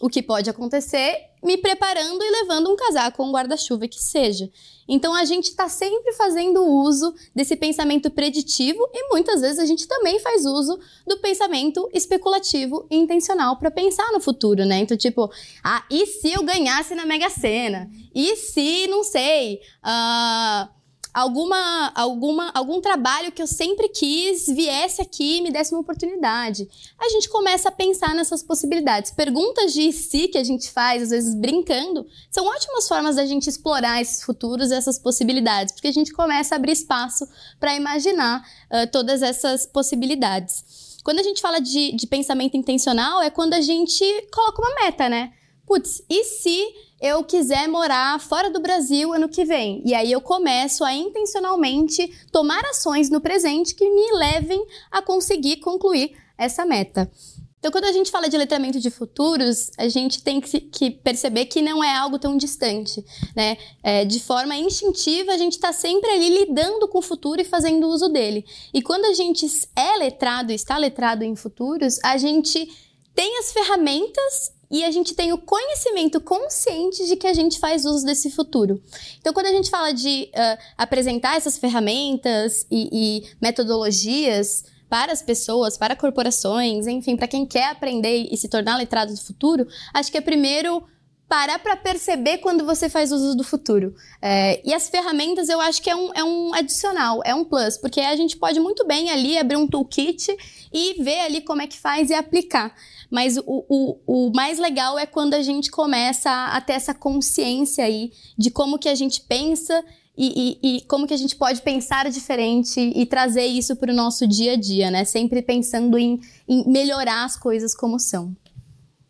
o que pode acontecer, me preparando e levando um casaco ou um guarda-chuva que seja. Então a gente está sempre fazendo uso desse pensamento preditivo e muitas vezes a gente também faz uso do pensamento especulativo e intencional para pensar no futuro, né? Então, tipo, ah, e se eu ganhasse na Mega Sena? E se, não sei, uh, alguma, alguma, algum trabalho que eu sempre quis viesse aqui e me desse uma oportunidade. A gente começa a pensar nessas possibilidades. Perguntas de si que a gente faz, às vezes brincando, são ótimas formas da gente explorar esses futuros, essas possibilidades, porque a gente começa a abrir espaço para imaginar uh, todas essas possibilidades. Quando a gente fala de, de pensamento intencional, é quando a gente coloca uma meta, né? Putz, e se eu quiser morar fora do Brasil ano que vem. E aí eu começo a intencionalmente tomar ações no presente que me levem a conseguir concluir essa meta. Então, quando a gente fala de letramento de futuros, a gente tem que, perceber que não é algo tão distante, né? É, de forma instintiva, a gente está sempre ali lidando com o futuro e fazendo uso dele. E quando a gente é letrado, está letrado em futuros, a gente tem as ferramentas e a gente tem o conhecimento consciente de que a gente faz uso desse futuro. Então, quando a gente fala de uh, apresentar essas ferramentas e, e, metodologias para as pessoas, para corporações, enfim, para quem quer aprender e se tornar letrado do futuro, acho que é primeiro parar para perceber quando você faz uso do futuro. É, e as ferramentas eu acho que é um, é um adicional, é um plus, porque a gente pode muito bem ali abrir um toolkit e ver ali como é que faz e aplicar. Mas o, o, o mais legal é quando a gente começa a, a ter essa consciência aí de como que a gente pensa e, e, e, como que a gente pode pensar diferente e trazer isso para o nosso dia a dia, né? Sempre pensando em, em melhorar as coisas como são.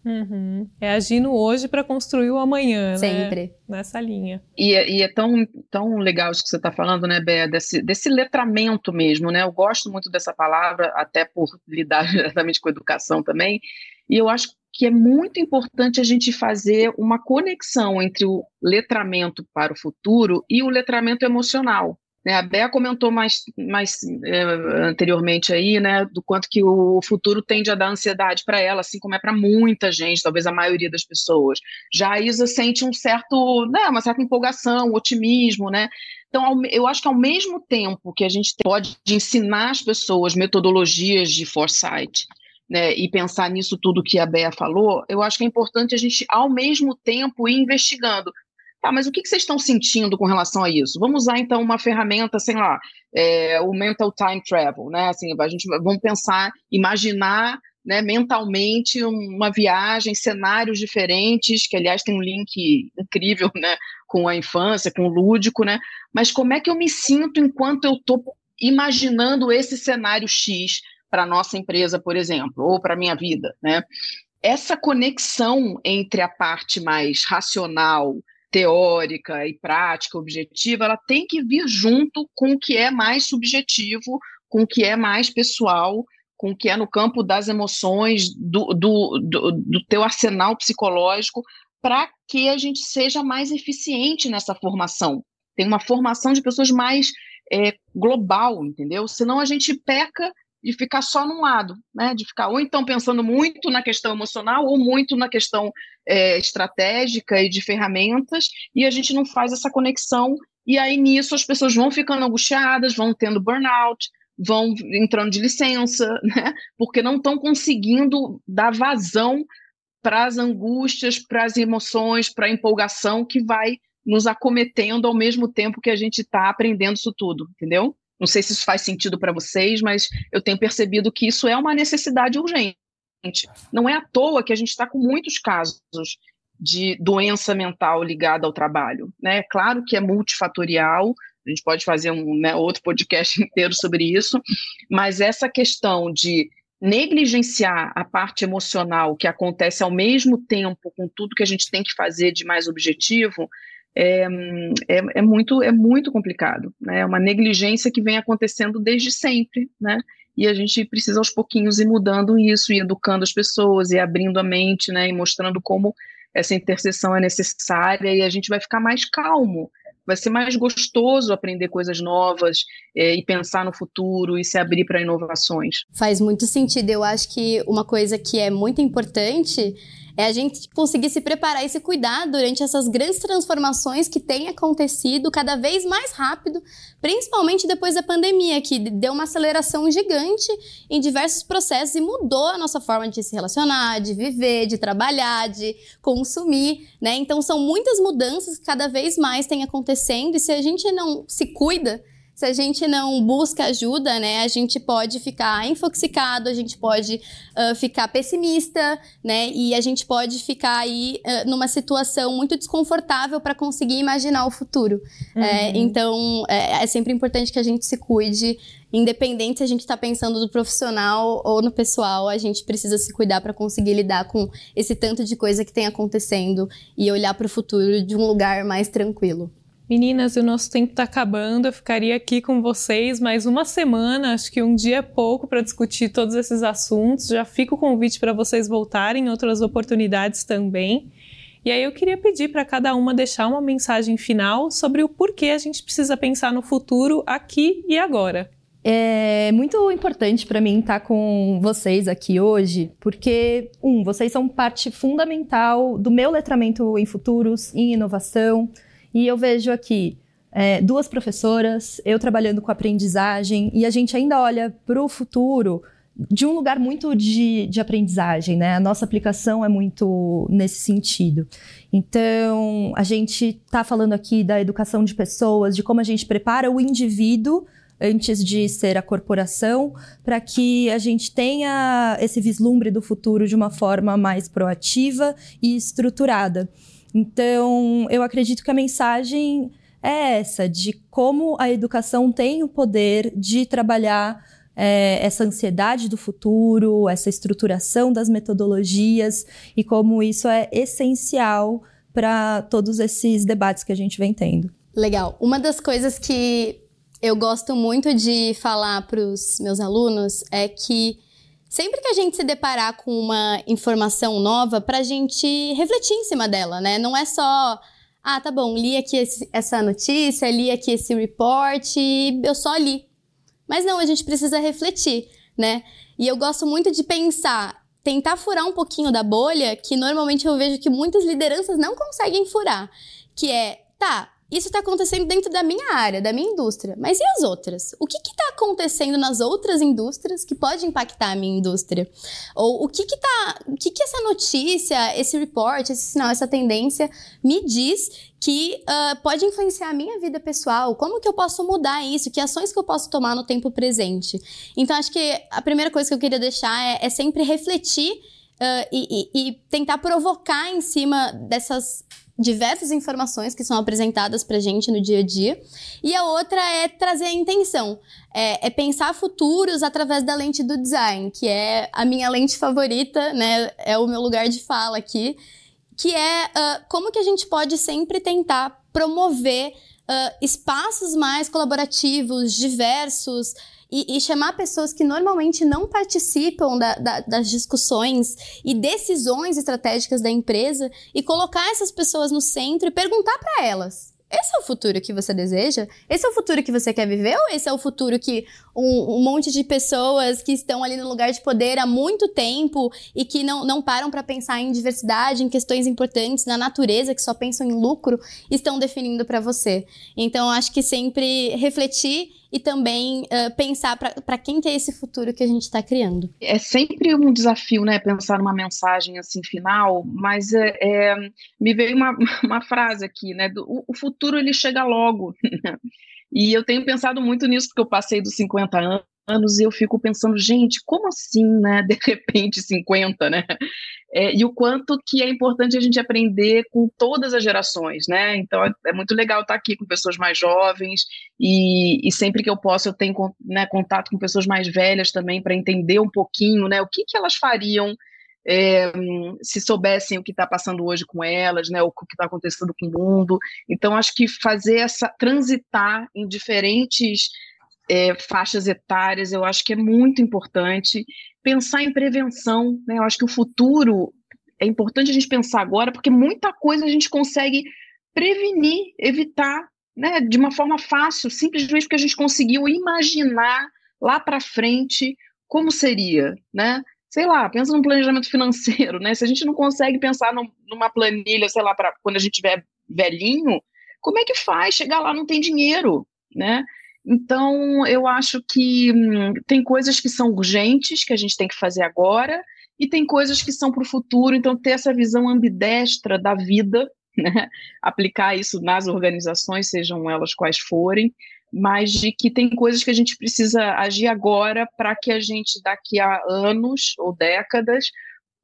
Uhum. É agindo hoje para construir o amanhã, né? Sempre. Né? Nessa linha. E, é, e, é tão, tão legal isso que você está falando, né, Bé? Desse, desse letramento mesmo, né? Eu gosto muito dessa palavra, até por lidar diretamente com educação também. E eu acho que é muito importante a gente fazer uma conexão entre o letramento para o futuro e o letramento emocional. Né, a Bea comentou mais, mais é, anteriormente aí, né, do quanto que o futuro tende a dar ansiedade para ela, assim como é para muita gente, talvez a maioria das pessoas. Já a Isa sente um certo, né, uma certa empolgação, otimismo, né? Então, eu acho que ao mesmo tempo que a gente pode ensinar as pessoas metodologias de foresight, né, e pensar nisso tudo que a Bea falou, eu acho que é importante a gente, ao mesmo tempo, ir investigando Tá, mas o que, vocês estão sentindo com relação a isso? Vamos usar então uma ferramenta, sei lá, é, o mental time travel, né? Assim, a gente vamos pensar, imaginar né, mentalmente uma viagem, cenários diferentes, que aliás tem um link incrível, né, com a infância, com o lúdico, né? Mas como é que eu me sinto enquanto eu estou imaginando esse cenário X para nossa empresa, por exemplo, ou para minha vida, né? Essa conexão entre a parte mais racional, teórica e prática, objetiva, ela tem que vir junto com o que é mais subjetivo, com o que é mais pessoal, com o que é no campo das emoções, do, do, do, do teu arsenal psicológico, para que a gente seja mais eficiente nessa formação. Tem uma formação de pessoas mais é, global, entendeu? Senão a gente peca de ficar só num lado, né? De ficar ou então pensando muito na questão emocional ou muito na questão é, estratégica e de ferramentas, e a gente não faz essa conexão. E aí nisso as pessoas vão ficando angustiadas, vão tendo burnout, vão entrando de licença, né? Porque não estão conseguindo dar vazão para as angústias, para as emoções, para a empolgação que vai nos acometendo ao mesmo tempo que a gente está aprendendo isso tudo, entendeu? Não sei se isso faz sentido para vocês, mas eu tenho percebido que isso é uma necessidade urgente. Não é à toa que a gente está com muitos casos de doença mental ligada ao trabalho. Né? É claro que é multifatorial, a gente pode fazer um né, outro podcast inteiro sobre isso, mas essa questão de negligenciar a parte emocional que acontece ao mesmo tempo com tudo que a gente tem que fazer de mais objetivo é, é, é, muito, é muito complicado. Né? É uma negligência que vem acontecendo desde sempre, né? E a gente precisa aos pouquinhos ir mudando isso, e educando as pessoas, e abrindo a mente, né? E mostrando como essa interseção é necessária, e a gente vai ficar mais calmo, vai ser mais gostoso aprender coisas novas é, e pensar no futuro e se abrir para inovações. Faz muito sentido. Eu acho que uma coisa que é muito importante é a gente conseguir se preparar e se cuidar durante essas grandes transformações que têm acontecido cada vez mais rápido, principalmente depois da pandemia, que deu uma aceleração gigante em diversos processos e mudou a nossa forma de se relacionar, de viver, de trabalhar, de consumir, né? Então são muitas mudanças que cada vez mais têm acontecendo e se a gente não se cuida, se a gente não busca ajuda, né, a gente pode ficar infoxicado, a gente pode uh, ficar pessimista, né, e a gente pode ficar aí uh, numa situação muito desconfortável para conseguir imaginar o futuro. É, uhum. É, então, é, é, sempre importante que a gente se cuide, independente se a gente está pensando no profissional ou no pessoal, a gente precisa se cuidar para conseguir lidar com esse tanto de coisa que tem acontecendo e olhar para o futuro de um lugar mais tranquilo. Meninas, o nosso tempo está acabando. Eu ficaria aqui com vocês mais uma semana, acho que um dia é pouco para discutir todos esses assuntos. Já fica o convite para vocês voltarem em outras oportunidades também. E aí eu queria pedir para cada uma deixar uma mensagem final sobre o porquê a gente precisa pensar no futuro aqui e agora. É muito importante para mim estar tá com vocês aqui hoje, porque, um, vocês são parte fundamental do meu letramento em futuros, em inovação. E eu vejo aqui é, duas professoras, eu trabalhando com aprendizagem, e a gente ainda olha para o futuro de um lugar muito de, de aprendizagem, né? A nossa aplicação é muito nesse sentido. Então, a gente está falando aqui da educação de pessoas, de como a gente prepara o indivíduo antes de ser a corporação, para que a gente tenha esse vislumbre do futuro de uma forma mais proativa e estruturada. Então, eu acredito que a mensagem é essa, de como a educação tem o poder de trabalhar é, essa ansiedade do futuro, essa estruturação das metodologias e como isso é essencial para todos esses debates que a gente vem tendo. Legal. Uma das coisas que eu gosto muito de falar para os meus alunos é que sempre que a gente se deparar com uma informação nova, para a gente refletir em cima dela, né? Não é só, ah, tá bom, li aqui esse, essa notícia, li aqui esse report eu só li. Mas não, a gente precisa refletir, né? E eu gosto muito de pensar, tentar furar um pouquinho da bolha, que normalmente eu vejo que muitas lideranças não conseguem furar, que é, tá, isso está acontecendo dentro da minha área, da minha indústria. Mas e as outras? O que está acontecendo nas outras indústrias que pode impactar a minha indústria? Ou o que que tá, o que que essa notícia, esse report, esse sinal, essa tendência me diz que uh, pode influenciar a minha vida pessoal? Como que eu posso mudar isso? Que ações que eu posso tomar no tempo presente? Então, acho que a primeira coisa que eu queria deixar é, é sempre refletir uh, e, e, e tentar provocar em cima dessas diversas informações que são apresentadas para gente no dia a dia. E a outra é trazer a intenção, é, é, pensar futuros através da lente do design, que é a minha lente favorita, né? É o meu lugar de fala aqui, que é uh, como que a gente pode sempre tentar promover uh, espaços mais colaborativos, diversos, e, e, chamar pessoas que normalmente não participam da, da, das discussões e decisões estratégicas da empresa e colocar essas pessoas no centro e perguntar para elas esse é o futuro que você deseja? Esse é o futuro que você quer viver? Ou esse é o futuro que um, um monte de pessoas que estão ali no lugar de poder há muito tempo e que não, não param para pensar em diversidade, em questões importantes, na natureza, que só pensam em lucro, estão definindo para você? Então, acho que sempre refletir e também uh, pensar para quem que é esse futuro que a gente está criando. É sempre um desafio, né, pensar numa mensagem assim final, mas é, é me veio uma, uma frase aqui, né, do, o, futuro ele chega logo, e eu tenho pensado muito nisso porque eu passei dos 50 anos, e eu fico pensando, gente, como assim, né? De repente 50, né? É, e o quanto que é importante a gente aprender com todas as gerações, né? Então é, é muito legal estar aqui com pessoas mais jovens e, e sempre que eu posso eu tenho né, contato com pessoas mais velhas também para entender um pouquinho, né? O que, que elas fariam é, se soubessem o que está passando hoje com elas, né, o que está acontecendo com o mundo. Então, acho que fazer essa transitar em diferentes é, faixas etárias, eu acho que é muito importante. Pensar em prevenção, né? Eu acho que o futuro é importante a gente pensar agora, porque muita coisa a gente consegue prevenir, evitar, né? De uma forma fácil, simplesmente porque a gente conseguiu imaginar lá para frente como seria, né? Sei lá, pensa no planejamento financeiro, né? Se a gente não consegue pensar numa planilha, sei lá, para quando a gente tiver velhinho, como é que faz? Chegar lá não tem dinheiro, né? Então, eu acho que hum, tem coisas que são urgentes, que a gente tem que fazer agora, e tem coisas que são para o futuro, então ter essa visão ambidestra da vida, né? aplicar isso nas organizações, sejam elas quais forem, mas de que tem coisas que a gente precisa agir agora para que a gente, daqui a anos ou décadas,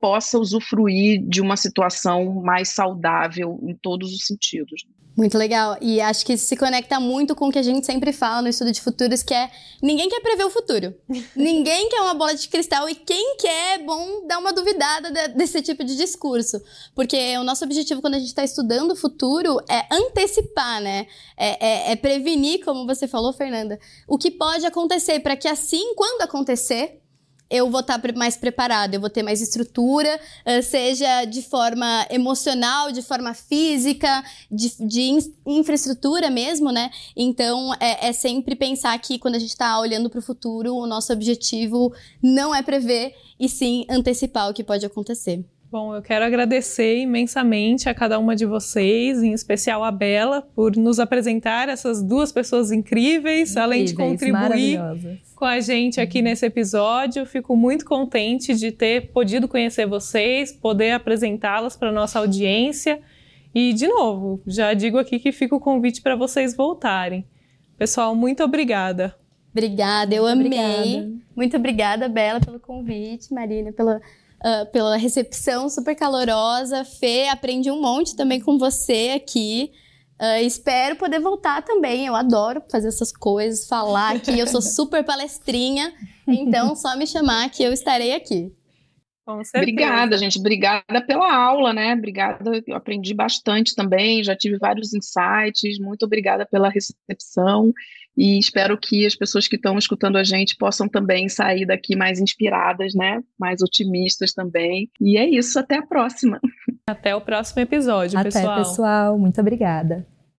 possa usufruir de uma situação mais saudável em todos os sentidos. Muito legal. E acho que isso se conecta muito com o que a gente sempre fala no estudo de futuros, que é ninguém quer prever o futuro. ninguém quer uma bola de cristal e quem quer é bom dar uma duvidada de, desse tipo de discurso. Porque o nosso objetivo quando a gente está estudando o futuro é antecipar, né? É, é, é prevenir, como você falou, Fernanda, o que pode acontecer para que assim, quando acontecer, eu vou estar tá mais preparada, eu vou ter mais estrutura, seja de forma emocional, de forma física, de, de infraestrutura mesmo, né? Então, é, é, sempre pensar que quando a gente está olhando para o futuro, o nosso objetivo não é prever, e sim antecipar o que pode acontecer. Bom, eu quero agradecer imensamente a cada uma de vocês, em especial a Bela, por nos apresentar essas duas pessoas incríveis, incríveis além de contribuir com a gente aqui nesse episódio. Fico muito contente de ter podido conhecer vocês, poder apresentá-las para nossa audiência. E, de novo, já digo aqui que fica o convite para vocês voltarem. Pessoal, muito obrigada. Obrigada, eu amei. Obrigada. Muito obrigada, Bela, pelo convite, Marina, pela uh, pela recepção super calorosa. Fê, aprendi um monte também com você aqui. Uh, espero poder voltar também. Eu adoro fazer essas coisas, falar aqui. Eu sou super palestrinha, então só me chamar que eu estarei aqui. Obrigada, gente. Obrigada pela aula, né? Obrigada, eu aprendi bastante também, já tive vários insights. Muito obrigada pela recepção e espero que as pessoas que estão escutando a gente possam também sair daqui mais inspiradas, né? Mais otimistas também. E é isso, até a próxima. Até o próximo episódio, até, pessoal. Até, pessoal. Muito obrigada.